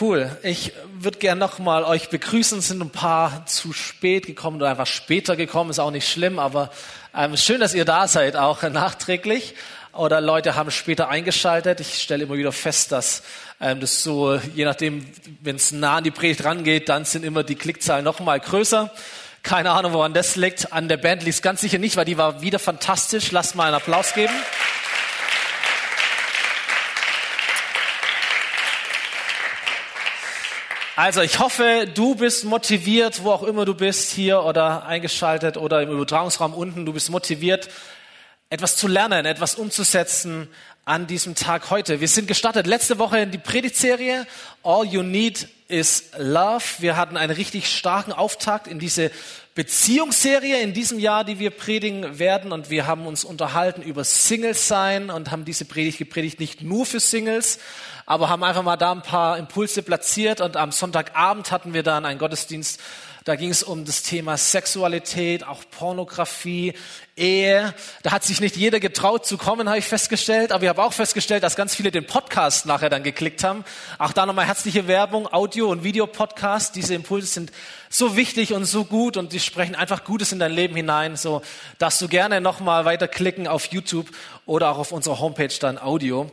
Cool. Ich würde gern nochmal euch begrüßen. Es sind ein paar zu spät gekommen oder einfach später gekommen. Ist auch nicht schlimm, aber ähm, schön, dass ihr da seid, auch nachträglich. Oder Leute haben später eingeschaltet. Ich stelle immer wieder fest, dass ähm, das so, je nachdem, wenn es nah an die Predigt rangeht, dann sind immer die Klickzahlen nochmal größer. Keine Ahnung, woran das liegt. An der Band liegt es ganz sicher nicht, weil die war wieder fantastisch. Lasst mal einen Applaus geben. Also ich hoffe, du bist motiviert, wo auch immer du bist, hier oder eingeschaltet oder im Übertragungsraum unten, du bist motiviert, etwas zu lernen, etwas umzusetzen an diesem Tag heute. Wir sind gestartet letzte Woche in die Predigtserie All You Need is Love. Wir hatten einen richtig starken Auftakt in diese Beziehungsserie in diesem Jahr, die wir predigen werden. Und wir haben uns unterhalten über Singles sein und haben diese Predigt gepredigt nicht nur für Singles, aber haben einfach mal da ein paar Impulse platziert und am Sonntagabend hatten wir dann einen Gottesdienst, da ging es um das Thema Sexualität, auch Pornografie, Ehe. Da hat sich nicht jeder getraut zu kommen, habe ich festgestellt. Aber ich habe auch festgestellt, dass ganz viele den Podcast nachher dann geklickt haben. Auch da nochmal herzliche Werbung, Audio- und Videopodcast. Diese Impulse sind so wichtig und so gut und die sprechen einfach Gutes in dein Leben hinein, so dass du gerne nochmal weiterklicken auf YouTube oder auch auf unserer Homepage dann Audio.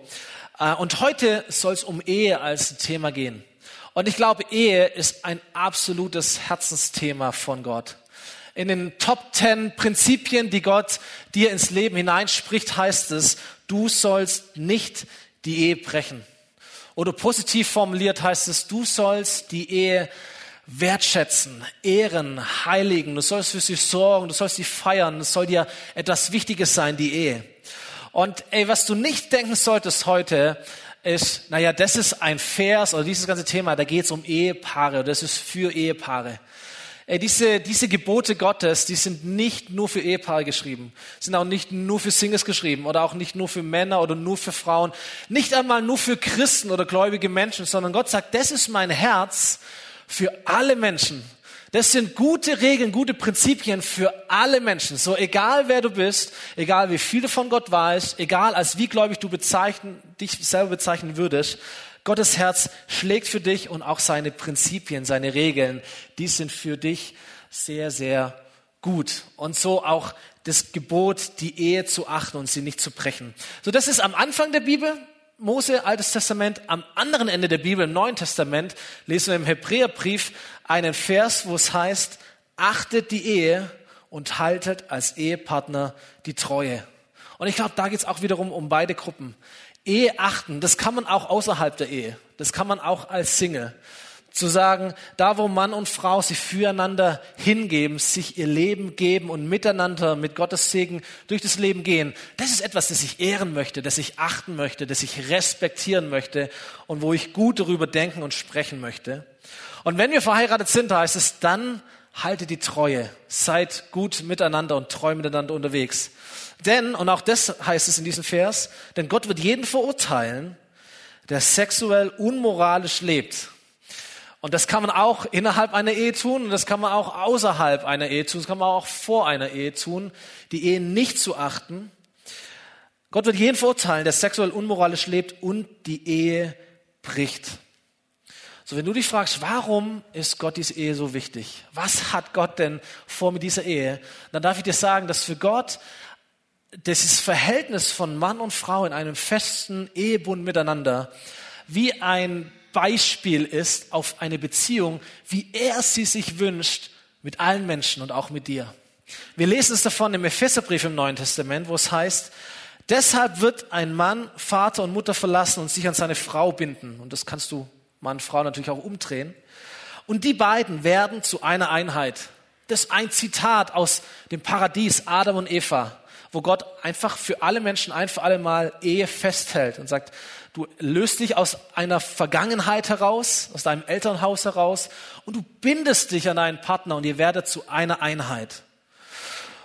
Äh, und heute soll es um Ehe als Thema gehen. Und ich glaube, Ehe ist ein absolutes Herzensthema von Gott. In den Top Ten Prinzipien, die Gott dir ins Leben hineinspricht, heißt es, du sollst nicht die Ehe brechen. Oder positiv formuliert heißt es, du sollst die Ehe wertschätzen, ehren, heiligen. Du sollst für sie sorgen, du sollst sie feiern. Es soll dir etwas Wichtiges sein, die Ehe. Und ey, was du nicht denken solltest heute, ist, naja, das ist ein Vers oder dieses ganze Thema, da geht es um Ehepaare, das ist für Ehepaare. Ey, diese, diese Gebote Gottes, die sind nicht nur für Ehepaare geschrieben, sind auch nicht nur für Singles geschrieben oder auch nicht nur für Männer oder nur für Frauen, nicht einmal nur für Christen oder gläubige Menschen, sondern Gott sagt, das ist mein Herz für alle Menschen. Das sind gute Regeln, gute Prinzipien für alle Menschen. So egal wer du bist, egal wie viel du von Gott weißt, egal als wie gläubig du bezeichnen, dich selber bezeichnen würdest, Gottes Herz schlägt für dich und auch seine Prinzipien, seine Regeln, die sind für dich sehr, sehr gut. Und so auch das Gebot, die Ehe zu achten und sie nicht zu brechen. So, das ist am Anfang der Bibel. Mose, Altes Testament, am anderen Ende der Bibel, im Neuen Testament, lesen wir im Hebräerbrief einen Vers, wo es heißt, achtet die Ehe und haltet als Ehepartner die Treue. Und ich glaube, da geht es auch wiederum um beide Gruppen. Ehe achten, das kann man auch außerhalb der Ehe. Das kann man auch als Single. Zu sagen, da wo Mann und Frau sich füreinander hingeben, sich ihr Leben geben und miteinander mit Gottes Segen durch das Leben gehen, das ist etwas, das ich ehren möchte, das ich achten möchte, das ich respektieren möchte und wo ich gut darüber denken und sprechen möchte. Und wenn wir verheiratet sind, heißt es, dann haltet die Treue, seid gut miteinander und treu miteinander unterwegs. Denn, und auch das heißt es in diesem Vers, denn Gott wird jeden verurteilen, der sexuell unmoralisch lebt und das kann man auch innerhalb einer Ehe tun und das kann man auch außerhalb einer Ehe tun, das kann man auch vor einer Ehe tun, die Ehe nicht zu achten. Gott wird jeden verurteilen, der sexuell unmoralisch lebt und die Ehe bricht. So, wenn du dich fragst, warum ist Gott diese Ehe so wichtig? Was hat Gott denn vor mit dieser Ehe? Dann darf ich dir sagen, dass für Gott dieses Verhältnis von Mann und Frau in einem festen Ehebund miteinander wie ein Beispiel ist auf eine Beziehung, wie er sie sich wünscht mit allen Menschen und auch mit dir. Wir lesen es davon im Epheserbrief im Neuen Testament, wo es heißt, deshalb wird ein Mann Vater und Mutter verlassen und sich an seine Frau binden. Und das kannst du Mann, Frau natürlich auch umdrehen. Und die beiden werden zu einer Einheit. Das ist ein Zitat aus dem Paradies, Adam und Eva, wo Gott einfach für alle Menschen ein für alle Mal Ehe festhält und sagt, Du löst dich aus einer Vergangenheit heraus, aus deinem Elternhaus heraus und du bindest dich an einen Partner und ihr werdet zu einer Einheit.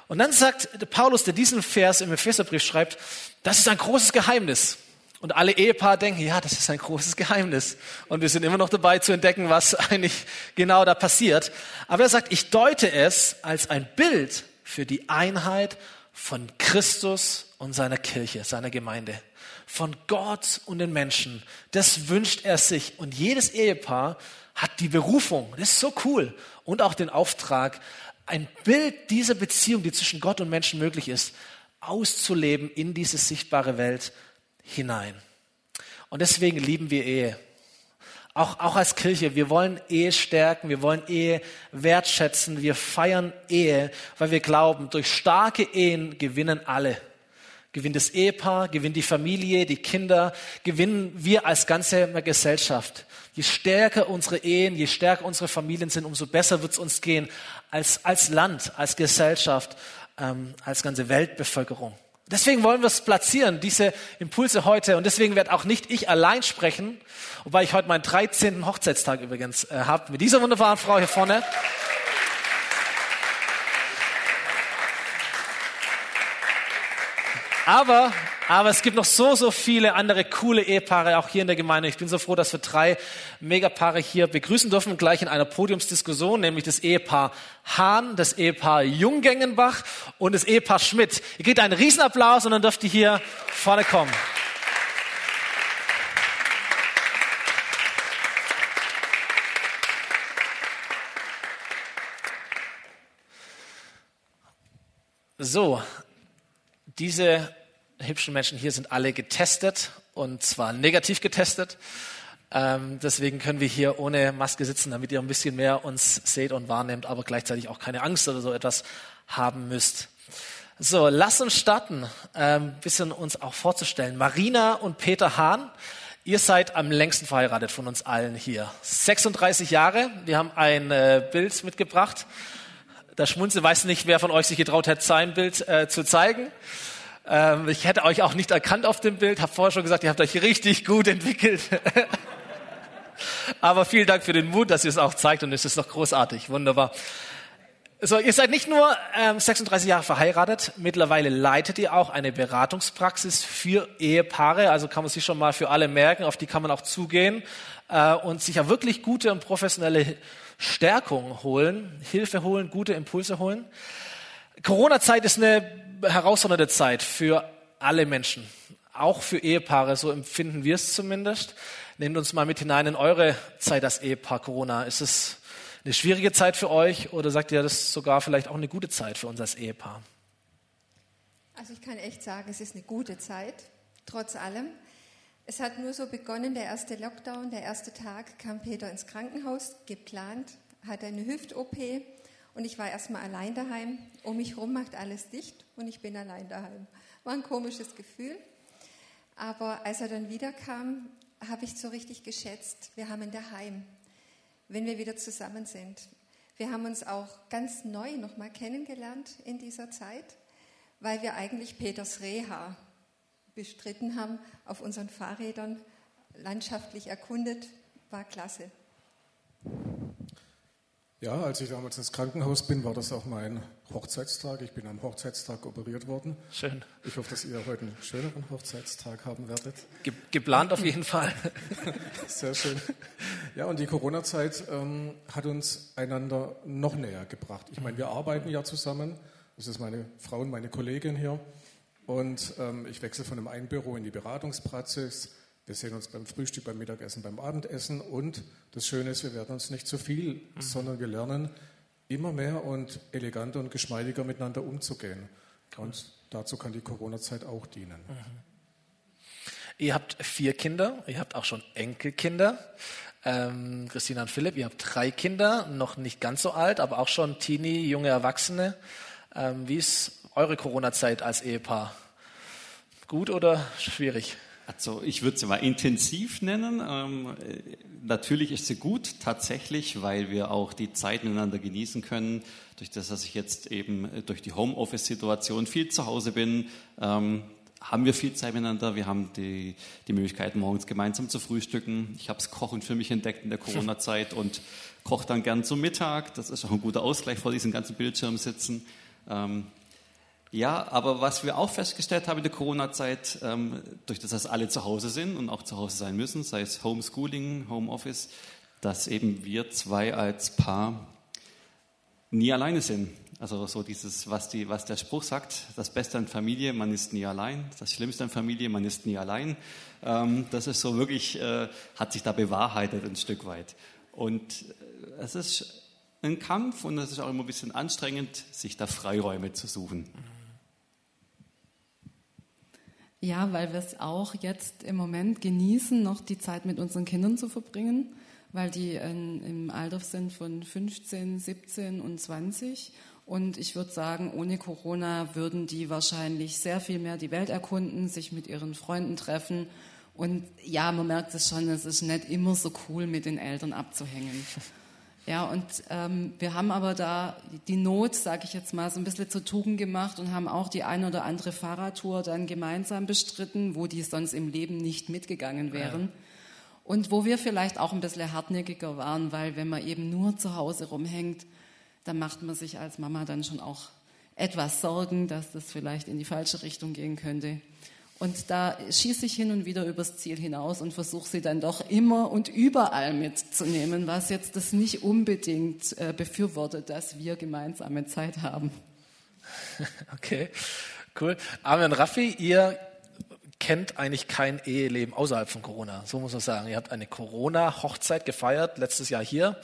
Und dann sagt Paulus, der diesen Vers im Epheserbrief schreibt, das ist ein großes Geheimnis. Und alle Ehepaare denken, ja, das ist ein großes Geheimnis. Und wir sind immer noch dabei zu entdecken, was eigentlich genau da passiert. Aber er sagt, ich deute es als ein Bild für die Einheit von Christus und seiner Kirche, seiner Gemeinde von Gott und den Menschen. Das wünscht er sich. Und jedes Ehepaar hat die Berufung, das ist so cool, und auch den Auftrag, ein Bild dieser Beziehung, die zwischen Gott und Menschen möglich ist, auszuleben in diese sichtbare Welt hinein. Und deswegen lieben wir Ehe. Auch, auch als Kirche, wir wollen Ehe stärken, wir wollen Ehe wertschätzen, wir feiern Ehe, weil wir glauben, durch starke Ehen gewinnen alle. Gewinnt das Ehepaar, gewinnt die Familie, die Kinder, gewinnen wir als ganze Gesellschaft. Je stärker unsere Ehen, je stärker unsere Familien sind, umso besser wird es uns gehen als, als Land, als Gesellschaft, ähm, als ganze Weltbevölkerung. Deswegen wollen wir es platzieren, diese Impulse heute. Und deswegen werde auch nicht ich allein sprechen, wobei ich heute meinen 13. Hochzeitstag übrigens äh, habe mit dieser wunderbaren Frau hier vorne. Aber, aber es gibt noch so, so viele andere coole Ehepaare auch hier in der Gemeinde. Ich bin so froh, dass wir drei Megapaare hier begrüßen dürfen, gleich in einer Podiumsdiskussion, nämlich das Ehepaar Hahn, das Ehepaar Jungengenbach und das Ehepaar Schmidt. Ihr kriegt einen Riesenapplaus und dann dürft ihr hier vorne kommen. So, diese hübschen Menschen hier sind alle getestet und zwar negativ getestet. Ähm, deswegen können wir hier ohne Maske sitzen, damit ihr ein bisschen mehr uns seht und wahrnehmt, aber gleichzeitig auch keine Angst oder so etwas haben müsst. So, lass uns starten, ein ähm, bisschen uns auch vorzustellen. Marina und Peter Hahn, ihr seid am längsten verheiratet von uns allen hier. 36 Jahre. Wir haben ein äh, Bild mitgebracht. Der Schmunzel weiß nicht, wer von euch sich getraut hat, sein Bild äh, zu zeigen. Ähm, ich hätte euch auch nicht erkannt auf dem Bild, habe vorher schon gesagt, ihr habt euch richtig gut entwickelt. Aber vielen Dank für den Mut, dass ihr es auch zeigt und es ist noch großartig, wunderbar. So, ihr seid nicht nur ähm, 36 Jahre verheiratet, mittlerweile leitet ihr auch eine Beratungspraxis für Ehepaare, also kann man sich schon mal für alle merken, auf die kann man auch zugehen äh, und sich ja wirklich gute und professionelle Stärkung holen, Hilfe holen, gute Impulse holen. Corona-Zeit ist eine herausfordernde Zeit für alle Menschen, auch für Ehepaare, so empfinden wir es zumindest. Nehmt uns mal mit hinein in eure Zeit als Ehepaar Corona. Ist es eine schwierige Zeit für euch oder sagt ihr, das ist sogar vielleicht auch eine gute Zeit für uns als Ehepaar? Also ich kann echt sagen, es ist eine gute Zeit, trotz allem. Es hat nur so begonnen, der erste Lockdown, der erste Tag kam Peter ins Krankenhaus, geplant, hatte eine Hüft-OP und ich war erstmal allein daheim. Um mich herum macht alles dicht und ich bin allein daheim. War ein komisches Gefühl. Aber als er dann wiederkam, habe ich so richtig geschätzt, wir haben ein daheim, wenn wir wieder zusammen sind. Wir haben uns auch ganz neu nochmal kennengelernt in dieser Zeit, weil wir eigentlich Peters Reha bestritten haben, auf unseren Fahrrädern landschaftlich erkundet. War klasse. Ja, als ich damals ins Krankenhaus bin, war das auch mein Hochzeitstag. Ich bin am Hochzeitstag operiert worden. Schön. Ich hoffe, dass ihr heute einen schöneren Hochzeitstag haben werdet. Ge geplant auf jeden Fall. Sehr schön. Ja, und die Corona-Zeit ähm, hat uns einander noch näher gebracht. Ich meine, wir arbeiten ja zusammen. Das ist meine Frau und meine Kollegin hier. Und ähm, ich wechsle von einem Einbüro in die Beratungspraxis. Wir sehen uns beim Frühstück, beim Mittagessen, beim Abendessen und das Schöne ist, wir werden uns nicht zu viel, mhm. sondern wir lernen immer mehr und eleganter und geschmeidiger miteinander umzugehen. Und dazu kann die Corona-Zeit auch dienen. Mhm. Ihr habt vier Kinder, ihr habt auch schon Enkelkinder. Ähm, Christina und Philipp, ihr habt drei Kinder, noch nicht ganz so alt, aber auch schon Teenie, junge Erwachsene. Ähm, wie ist eure Corona-Zeit als Ehepaar? Gut oder schwierig? Also ich würde sie mal intensiv nennen. Ähm, natürlich ist sie gut, tatsächlich, weil wir auch die Zeit miteinander genießen können. Durch das, dass ich jetzt eben durch die Homeoffice-Situation viel zu Hause bin, ähm, haben wir viel Zeit miteinander. Wir haben die, die Möglichkeit, morgens gemeinsam zu frühstücken. Ich habe das Kochen für mich entdeckt in der Corona-Zeit und koche dann gern zum Mittag. Das ist auch ein guter Ausgleich vor diesem ganzen Bildschirm sitzen. Ähm, ja, aber was wir auch festgestellt haben in der Corona-Zeit, ähm, durch das, dass alle zu Hause sind und auch zu Hause sein müssen, sei es Homeschooling, Homeoffice, dass eben wir zwei als Paar nie alleine sind. Also so dieses, was, die, was der Spruch sagt, das Beste an Familie, man ist nie allein. Das Schlimmste an Familie, man ist nie allein. Ähm, das ist so wirklich, äh, hat sich da bewahrheitet ein Stück weit. Und äh, es ist ein Kampf und es ist auch immer ein bisschen anstrengend, sich da Freiräume zu suchen. Ja, weil wir es auch jetzt im Moment genießen, noch die Zeit mit unseren Kindern zu verbringen, weil die in, im Alter sind von 15, 17 und 20. Und ich würde sagen, ohne Corona würden die wahrscheinlich sehr viel mehr die Welt erkunden, sich mit ihren Freunden treffen. Und ja, man merkt es schon, es ist nicht immer so cool, mit den Eltern abzuhängen. Ja, und ähm, wir haben aber da die Not, sage ich jetzt mal, so ein bisschen zur Tugend gemacht und haben auch die eine oder andere Fahrradtour dann gemeinsam bestritten, wo die sonst im Leben nicht mitgegangen wären. Ja. Und wo wir vielleicht auch ein bisschen hartnäckiger waren, weil wenn man eben nur zu Hause rumhängt, dann macht man sich als Mama dann schon auch etwas Sorgen, dass das vielleicht in die falsche Richtung gehen könnte. Und da schieße ich hin und wieder übers Ziel hinaus und versuche sie dann doch immer und überall mitzunehmen, was jetzt das nicht unbedingt äh, befürwortet, dass wir gemeinsame Zeit haben. Okay, cool. Armin Raffi, ihr kennt eigentlich kein Eheleben außerhalb von Corona. So muss man sagen. Ihr habt eine Corona-Hochzeit gefeiert, letztes Jahr hier.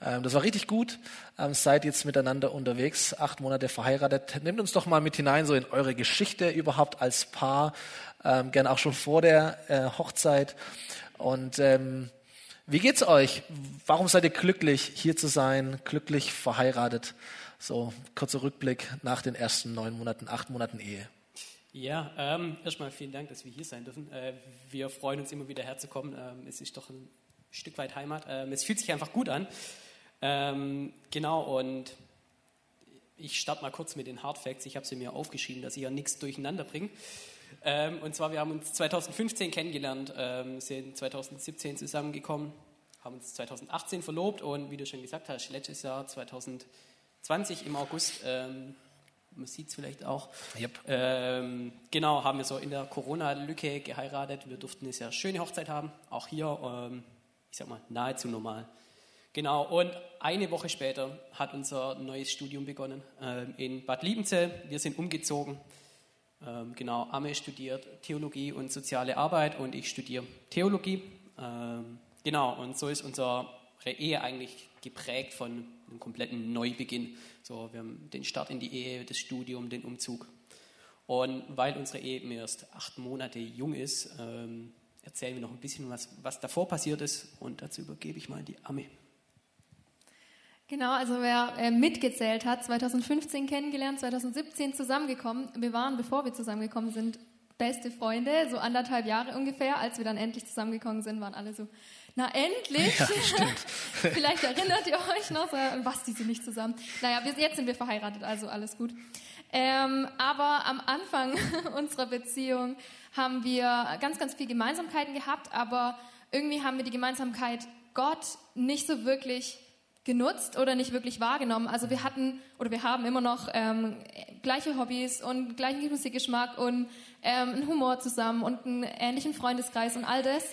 Ähm, das war richtig gut. Ähm, seid jetzt miteinander unterwegs, acht Monate verheiratet. Nehmt uns doch mal mit hinein, so in eure Geschichte überhaupt als Paar, ähm, gern auch schon vor der äh, Hochzeit. Und ähm, wie geht's euch? Warum seid ihr glücklich, hier zu sein, glücklich verheiratet? So, kurzer Rückblick nach den ersten neun Monaten, acht Monaten Ehe. Ja, ähm, erstmal vielen Dank, dass wir hier sein dürfen. Äh, wir freuen uns immer wieder herzukommen. Ähm, es ist doch ein Stück weit Heimat. Ähm, es fühlt sich einfach gut an. Ähm, genau, und ich starte mal kurz mit den Hard Facts. Ich habe sie mir aufgeschrieben, dass ich ja nichts durcheinander bringe. Ähm, und zwar, wir haben uns 2015 kennengelernt, ähm, sind 2017 zusammengekommen, haben uns 2018 verlobt und wie du schon gesagt hast, letztes Jahr 2020 im August, ähm, man sieht es vielleicht auch, yep. ähm, genau, haben wir so in der Corona-Lücke geheiratet. Wir durften eine sehr schöne Hochzeit haben, auch hier, ähm, ich sag mal, nahezu normal. Genau, und eine Woche später hat unser neues Studium begonnen ähm, in Bad Liebenzell. Wir sind umgezogen. Ähm, genau, Amme studiert Theologie und soziale Arbeit und ich studiere Theologie. Ähm, genau, und so ist unsere Ehe eigentlich geprägt von einem kompletten Neubeginn. So, wir haben den Start in die Ehe, das Studium, den Umzug. Und weil unsere Ehe eben erst acht Monate jung ist, ähm, erzählen wir noch ein bisschen, was, was davor passiert ist. Und dazu übergebe ich mal die Amme. Genau, also wer äh, mitgezählt hat, 2015 kennengelernt, 2017 zusammengekommen. Wir waren, bevor wir zusammengekommen sind, beste Freunde, so anderthalb Jahre ungefähr. Als wir dann endlich zusammengekommen sind, waren alle so, na endlich. Ja. Vielleicht erinnert ihr euch noch, was, die sind nicht zusammen. Naja, wir, jetzt sind wir verheiratet, also alles gut. Ähm, aber am Anfang unserer Beziehung haben wir ganz, ganz viel Gemeinsamkeiten gehabt, aber irgendwie haben wir die Gemeinsamkeit Gott nicht so wirklich genutzt oder nicht wirklich wahrgenommen. Also wir hatten oder wir haben immer noch ähm, gleiche Hobbys und gleichen Musikgeschmack und ähm, einen Humor zusammen und einen ähnlichen Freundeskreis und all das.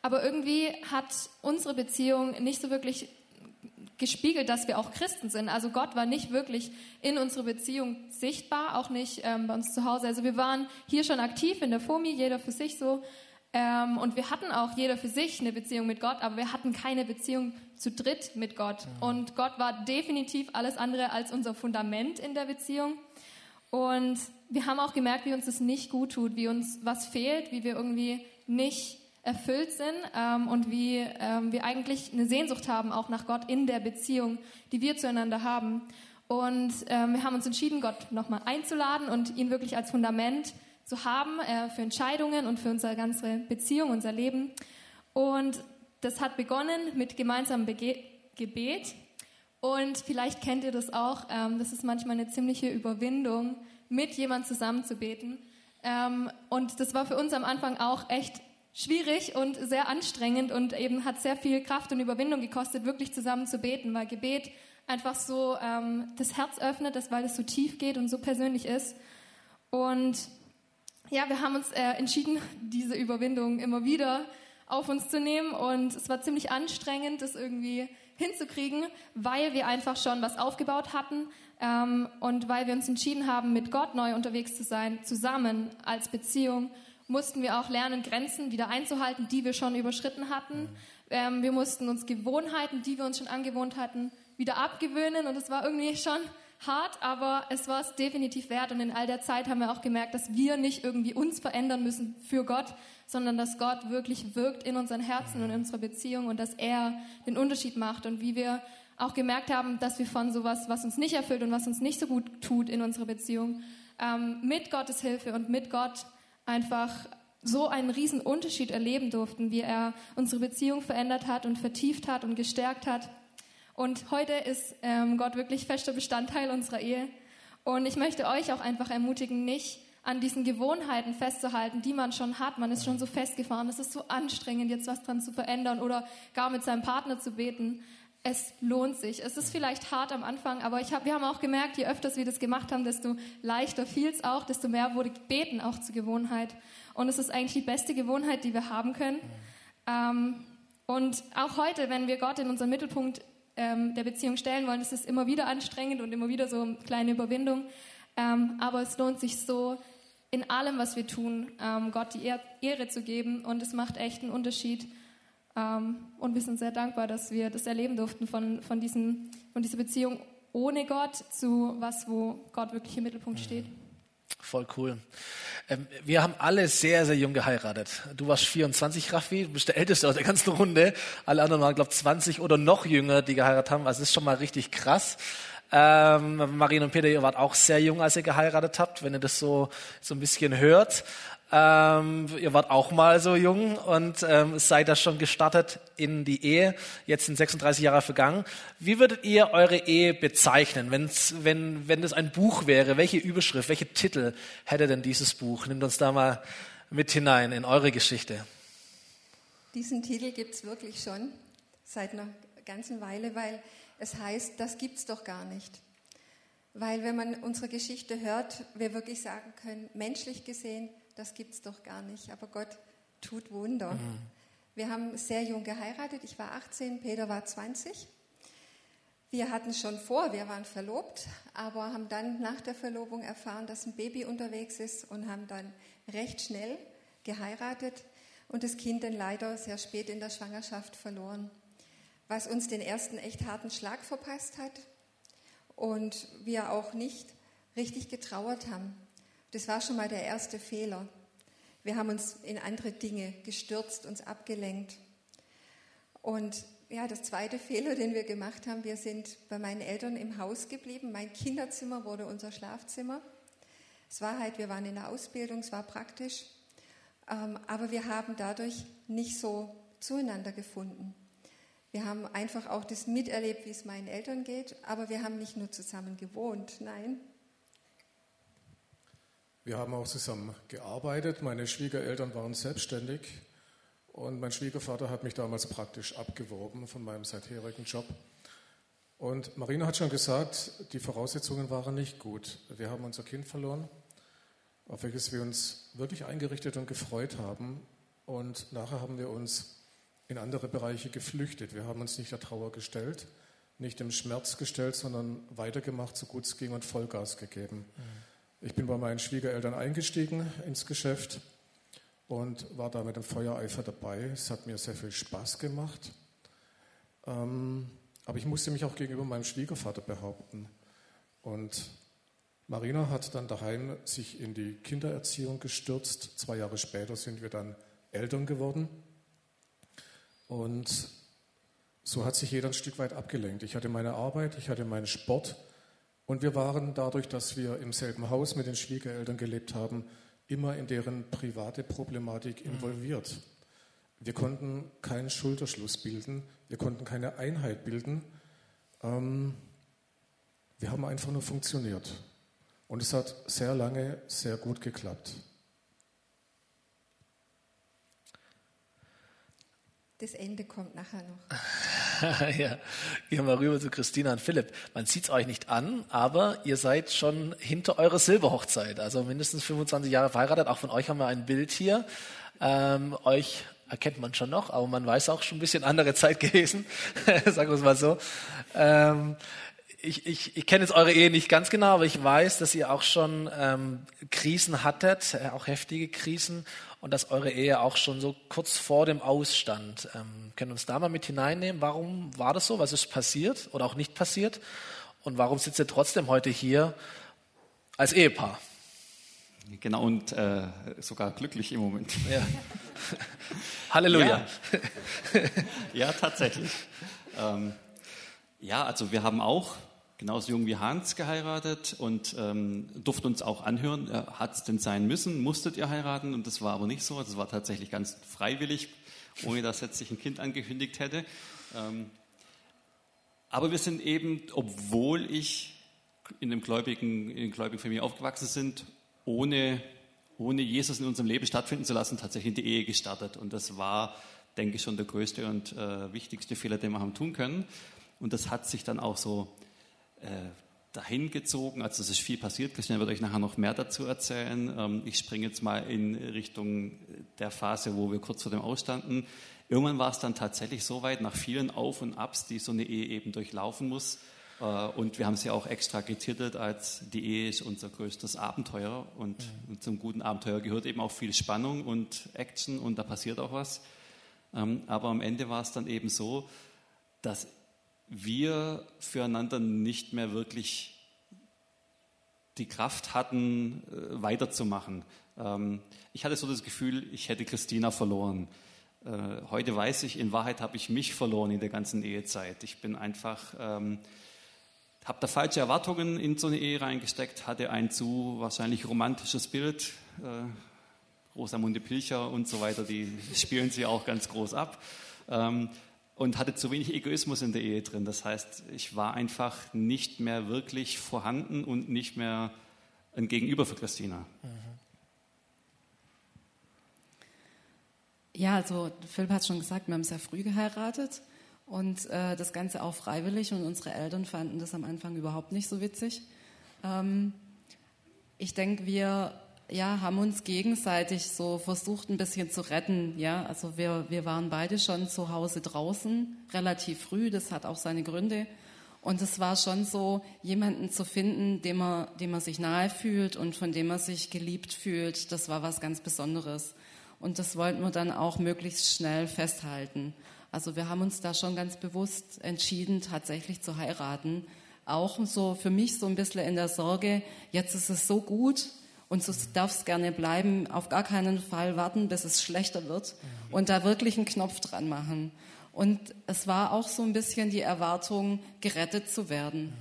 Aber irgendwie hat unsere Beziehung nicht so wirklich gespiegelt, dass wir auch Christen sind. Also Gott war nicht wirklich in unserer Beziehung sichtbar, auch nicht ähm, bei uns zu Hause. Also wir waren hier schon aktiv in der FOMI, jeder für sich so, ähm, und wir hatten auch jeder für sich eine Beziehung mit Gott, aber wir hatten keine Beziehung zu dritt mit Gott. Und Gott war definitiv alles andere als unser Fundament in der Beziehung. Und wir haben auch gemerkt, wie uns das nicht gut tut, wie uns was fehlt, wie wir irgendwie nicht erfüllt sind ähm, und wie ähm, wir eigentlich eine Sehnsucht haben, auch nach Gott in der Beziehung, die wir zueinander haben. Und ähm, wir haben uns entschieden, Gott nochmal einzuladen und ihn wirklich als Fundament zu haben äh, für Entscheidungen und für unsere ganze Beziehung, unser Leben. Und das hat begonnen mit gemeinsamem Bege Gebet. Und vielleicht kennt ihr das auch, ähm, das ist manchmal eine ziemliche Überwindung, mit jemand zusammen zu beten. Ähm, und das war für uns am Anfang auch echt schwierig und sehr anstrengend und eben hat sehr viel Kraft und Überwindung gekostet, wirklich zusammen zu beten, weil Gebet einfach so ähm, das Herz öffnet, das, weil es so tief geht und so persönlich ist. Und ja, wir haben uns äh, entschieden, diese Überwindung immer wieder auf uns zu nehmen. Und es war ziemlich anstrengend, das irgendwie hinzukriegen, weil wir einfach schon was aufgebaut hatten ähm, und weil wir uns entschieden haben, mit Gott neu unterwegs zu sein, zusammen als Beziehung, mussten wir auch lernen, Grenzen wieder einzuhalten, die wir schon überschritten hatten. Ähm, wir mussten uns Gewohnheiten, die wir uns schon angewohnt hatten, wieder abgewöhnen. Und es war irgendwie schon hart, aber es war es definitiv wert. Und in all der Zeit haben wir auch gemerkt, dass wir nicht irgendwie uns verändern müssen für Gott, sondern dass Gott wirklich wirkt in unseren Herzen und in unserer Beziehung und dass er den Unterschied macht. Und wie wir auch gemerkt haben, dass wir von sowas, was uns nicht erfüllt und was uns nicht so gut tut in unserer Beziehung, ähm, mit Gottes Hilfe und mit Gott einfach so einen riesen Unterschied erleben durften, wie er unsere Beziehung verändert hat und vertieft hat und gestärkt hat. Und heute ist ähm, Gott wirklich fester Bestandteil unserer Ehe. Und ich möchte euch auch einfach ermutigen, nicht an diesen Gewohnheiten festzuhalten, die man schon hat. Man ist schon so festgefahren. Es ist so anstrengend, jetzt was dran zu verändern oder gar mit seinem Partner zu beten. Es lohnt sich. Es ist vielleicht hart am Anfang, aber ich hab, wir haben auch gemerkt, je öfters wir das gemacht haben, desto leichter fiel es auch, desto mehr wurde Beten auch zur Gewohnheit. Und es ist eigentlich die beste Gewohnheit, die wir haben können. Ähm, und auch heute, wenn wir Gott in unseren Mittelpunkt ähm, der Beziehung stellen wollen, ist es immer wieder anstrengend und immer wieder so eine kleine Überwindung. Ähm, aber es lohnt sich so, in allem, was wir tun, ähm, Gott die Ehre zu geben. Und es macht echt einen Unterschied. Ähm, und wir sind sehr dankbar, dass wir das erleben durften von, von, diesen, von dieser Beziehung ohne Gott zu was, wo Gott wirklich im Mittelpunkt steht. Voll cool. Ähm, wir haben alle sehr, sehr jung geheiratet. Du warst 24, Raffi, du bist der Älteste aus der ganzen Runde. Alle anderen waren, glaube ich, 20 oder noch jünger, die geheiratet haben. Also das ist schon mal richtig krass. Ähm, Marien und Peter, ihr wart auch sehr jung, als ihr geheiratet habt, wenn ihr das so, so ein bisschen hört. Ähm, ihr wart auch mal so jung und ähm, seid da schon gestartet in die Ehe. Jetzt sind 36 Jahre vergangen. Wie würdet ihr eure Ehe bezeichnen, wenn's, wenn, wenn das ein Buch wäre? Welche Überschrift, welche Titel hätte denn dieses Buch? Nimmt uns da mal mit hinein in eure Geschichte. Diesen Titel gibt es wirklich schon seit einer ganzen Weile, weil es heißt, das gibt's doch gar nicht. Weil wenn man unsere Geschichte hört, wir wirklich sagen können, menschlich gesehen, das gibt es doch gar nicht. Aber Gott tut Wunder. Mhm. Wir haben sehr jung geheiratet. Ich war 18, Peter war 20. Wir hatten schon vor, wir waren verlobt, aber haben dann nach der Verlobung erfahren, dass ein Baby unterwegs ist und haben dann recht schnell geheiratet und das Kind dann leider sehr spät in der Schwangerschaft verloren, was uns den ersten echt harten Schlag verpasst hat und wir auch nicht richtig getrauert haben. Das war schon mal der erste Fehler. Wir haben uns in andere Dinge gestürzt, uns abgelenkt. Und ja, das zweite Fehler, den wir gemacht haben, wir sind bei meinen Eltern im Haus geblieben. Mein Kinderzimmer wurde unser Schlafzimmer. Es war halt, wir waren in der Ausbildung, es war praktisch. Ähm, aber wir haben dadurch nicht so zueinander gefunden. Wir haben einfach auch das miterlebt, wie es meinen Eltern geht, aber wir haben nicht nur zusammen gewohnt, nein, wir haben auch zusammen gearbeitet. Meine Schwiegereltern waren selbstständig und mein Schwiegervater hat mich damals praktisch abgeworben von meinem seitherigen Job. Und Marina hat schon gesagt, die Voraussetzungen waren nicht gut. Wir haben unser Kind verloren, auf welches wir uns wirklich eingerichtet und gefreut haben. Und nachher haben wir uns in andere Bereiche geflüchtet. Wir haben uns nicht der Trauer gestellt, nicht dem Schmerz gestellt, sondern weitergemacht, so gut es ging und Vollgas gegeben. Mhm. Ich bin bei meinen Schwiegereltern eingestiegen ins Geschäft und war da mit dem Feuereifer dabei. Es hat mir sehr viel Spaß gemacht. Ähm, aber ich musste mich auch gegenüber meinem Schwiegervater behaupten. Und Marina hat dann daheim sich in die Kindererziehung gestürzt. Zwei Jahre später sind wir dann Eltern geworden. Und so hat sich jeder ein Stück weit abgelenkt. Ich hatte meine Arbeit, ich hatte meinen Sport und wir waren dadurch, dass wir im selben Haus mit den Schwiegereltern gelebt haben, immer in deren private Problematik mhm. involviert. Wir konnten keinen Schulterschluss bilden, wir konnten keine Einheit bilden. Ähm, wir haben einfach nur funktioniert. Und es hat sehr lange sehr gut geklappt. Das Ende kommt nachher noch. ja, gehen wir rüber zu Christina und Philipp. Man sieht es euch nicht an, aber ihr seid schon hinter eurer Silberhochzeit, also mindestens 25 Jahre verheiratet. Auch von euch haben wir ein Bild hier. Ähm, euch erkennt man schon noch, aber man weiß auch schon ein bisschen andere Zeit gewesen, sagen wir es mal so. Ähm, ich, ich, ich kenne jetzt eure Ehe nicht ganz genau, aber ich weiß, dass ihr auch schon ähm, Krisen hattet, äh, auch heftige Krisen und dass eure Ehe auch schon so kurz vor dem Ausstand. Ähm, können uns da mal mit hineinnehmen? Warum war das so? Was ist passiert oder auch nicht passiert? Und warum sitzt ihr trotzdem heute hier als Ehepaar? Genau, und äh, sogar glücklich im Moment. Ja. Halleluja. Ja, ja tatsächlich. Ähm, ja, also wir haben auch genauso jung wie Hans geheiratet und ähm, durften uns auch anhören, äh, hat es denn sein müssen, musstet ihr heiraten? Und das war aber nicht so, das war tatsächlich ganz freiwillig, ohne dass jetzt sich ein Kind angekündigt hätte. Ähm, aber wir sind eben, obwohl ich in, dem gläubigen, in der gläubigen Familie aufgewachsen sind, ohne, ohne Jesus in unserem Leben stattfinden zu lassen, tatsächlich in die Ehe gestartet. Und das war, denke ich, schon der größte und äh, wichtigste Fehler, den wir haben tun können. Und das hat sich dann auch so äh, dahin gezogen. Also es ist viel passiert. Christian wird euch nachher noch mehr dazu erzählen. Ähm, ich springe jetzt mal in Richtung der Phase, wo wir kurz vor dem Ausstanden. Irgendwann war es dann tatsächlich so weit, nach vielen Auf und Abs, die so eine Ehe eben durchlaufen muss. Äh, und wir haben sie auch extra getitelt als die Ehe ist unser größtes Abenteuer. Und, mhm. und zum guten Abenteuer gehört eben auch viel Spannung und Action und da passiert auch was. Ähm, aber am Ende war es dann eben so, dass wir füreinander nicht mehr wirklich die Kraft hatten, äh, weiterzumachen. Ähm, ich hatte so das Gefühl, ich hätte Christina verloren. Äh, heute weiß ich, in Wahrheit habe ich mich verloren in der ganzen Ehezeit. Ich bin einfach, ähm, habe da falsche Erwartungen in so eine Ehe reingesteckt, hatte ein zu wahrscheinlich romantisches Bild. Äh, Rosamunde Pilcher und so weiter, die spielen sie auch ganz groß ab. Ähm, und hatte zu wenig Egoismus in der Ehe drin. Das heißt, ich war einfach nicht mehr wirklich vorhanden und nicht mehr ein Gegenüber für Christina. Ja, also Philipp hat schon gesagt, wir haben sehr früh geheiratet und äh, das Ganze auch freiwillig und unsere Eltern fanden das am Anfang überhaupt nicht so witzig. Ähm, ich denke, wir ja, haben uns gegenseitig so versucht, ein bisschen zu retten. Ja, also wir, wir waren beide schon zu Hause draußen, relativ früh. Das hat auch seine Gründe. Und es war schon so, jemanden zu finden, dem man, dem man sich nahe fühlt und von dem man sich geliebt fühlt. Das war was ganz Besonderes. Und das wollten wir dann auch möglichst schnell festhalten. Also wir haben uns da schon ganz bewusst entschieden, tatsächlich zu heiraten. Auch so für mich so ein bisschen in der Sorge, jetzt ist es so gut, und so darf es gerne bleiben. Auf gar keinen Fall warten, bis es schlechter wird und da wirklich einen Knopf dran machen. Und es war auch so ein bisschen die Erwartung, gerettet zu werden.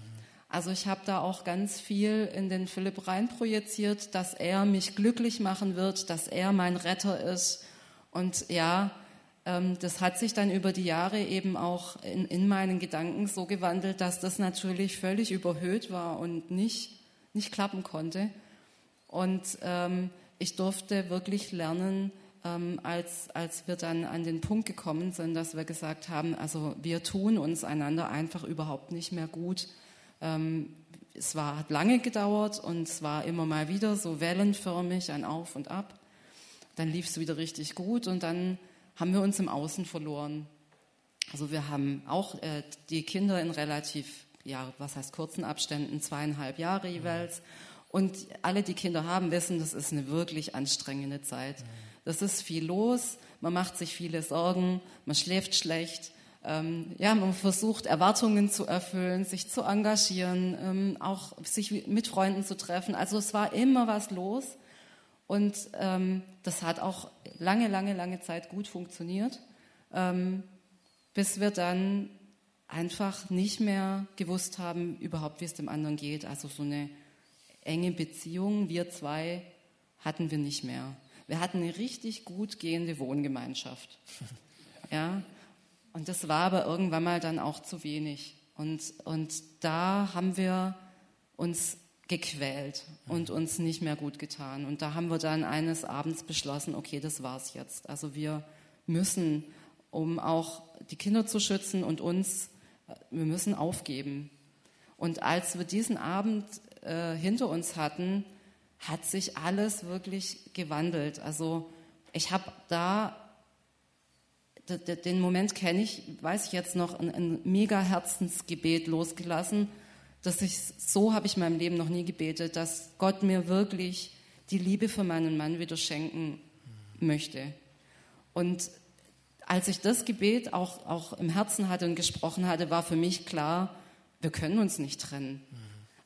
Also ich habe da auch ganz viel in den Philipp rein projiziert, dass er mich glücklich machen wird, dass er mein Retter ist. Und ja, ähm, das hat sich dann über die Jahre eben auch in, in meinen Gedanken so gewandelt, dass das natürlich völlig überhöht war und nicht, nicht klappen konnte. Und ähm, ich durfte wirklich lernen, ähm, als, als wir dann an den Punkt gekommen sind, dass wir gesagt haben, also wir tun uns einander einfach überhaupt nicht mehr gut. Ähm, es war, hat lange gedauert und es war immer mal wieder so wellenförmig, ein Auf und Ab. Dann lief es wieder richtig gut und dann haben wir uns im Außen verloren. Also wir haben auch äh, die Kinder in relativ, ja, was heißt kurzen Abständen, zweieinhalb Jahre jeweils. Und alle, die Kinder haben, wissen, das ist eine wirklich anstrengende Zeit. Das ist viel los, man macht sich viele Sorgen, man schläft schlecht. Ähm, ja, man versucht Erwartungen zu erfüllen, sich zu engagieren, ähm, auch sich mit Freunden zu treffen. Also es war immer was los und ähm, das hat auch lange, lange, lange Zeit gut funktioniert, ähm, bis wir dann einfach nicht mehr gewusst haben, überhaupt wie es dem anderen geht. Also so eine enge Beziehung, wir zwei, hatten wir nicht mehr. Wir hatten eine richtig gut gehende Wohngemeinschaft. Ja, und das war aber irgendwann mal dann auch zu wenig. Und, und da haben wir uns gequält und uns nicht mehr gut getan. Und da haben wir dann eines Abends beschlossen, okay, das war's jetzt. Also wir müssen, um auch die Kinder zu schützen und uns, wir müssen aufgeben. Und als wir diesen Abend äh, hinter uns hatten, hat sich alles wirklich gewandelt. Also ich habe da den Moment kenne ich, weiß ich jetzt noch, ein, ein mega Herzensgebet losgelassen, dass ich, so habe ich in meinem Leben noch nie gebetet, dass Gott mir wirklich die Liebe für meinen Mann wieder schenken möchte. Und als ich das Gebet auch, auch im Herzen hatte und gesprochen hatte, war für mich klar, wir können uns nicht trennen.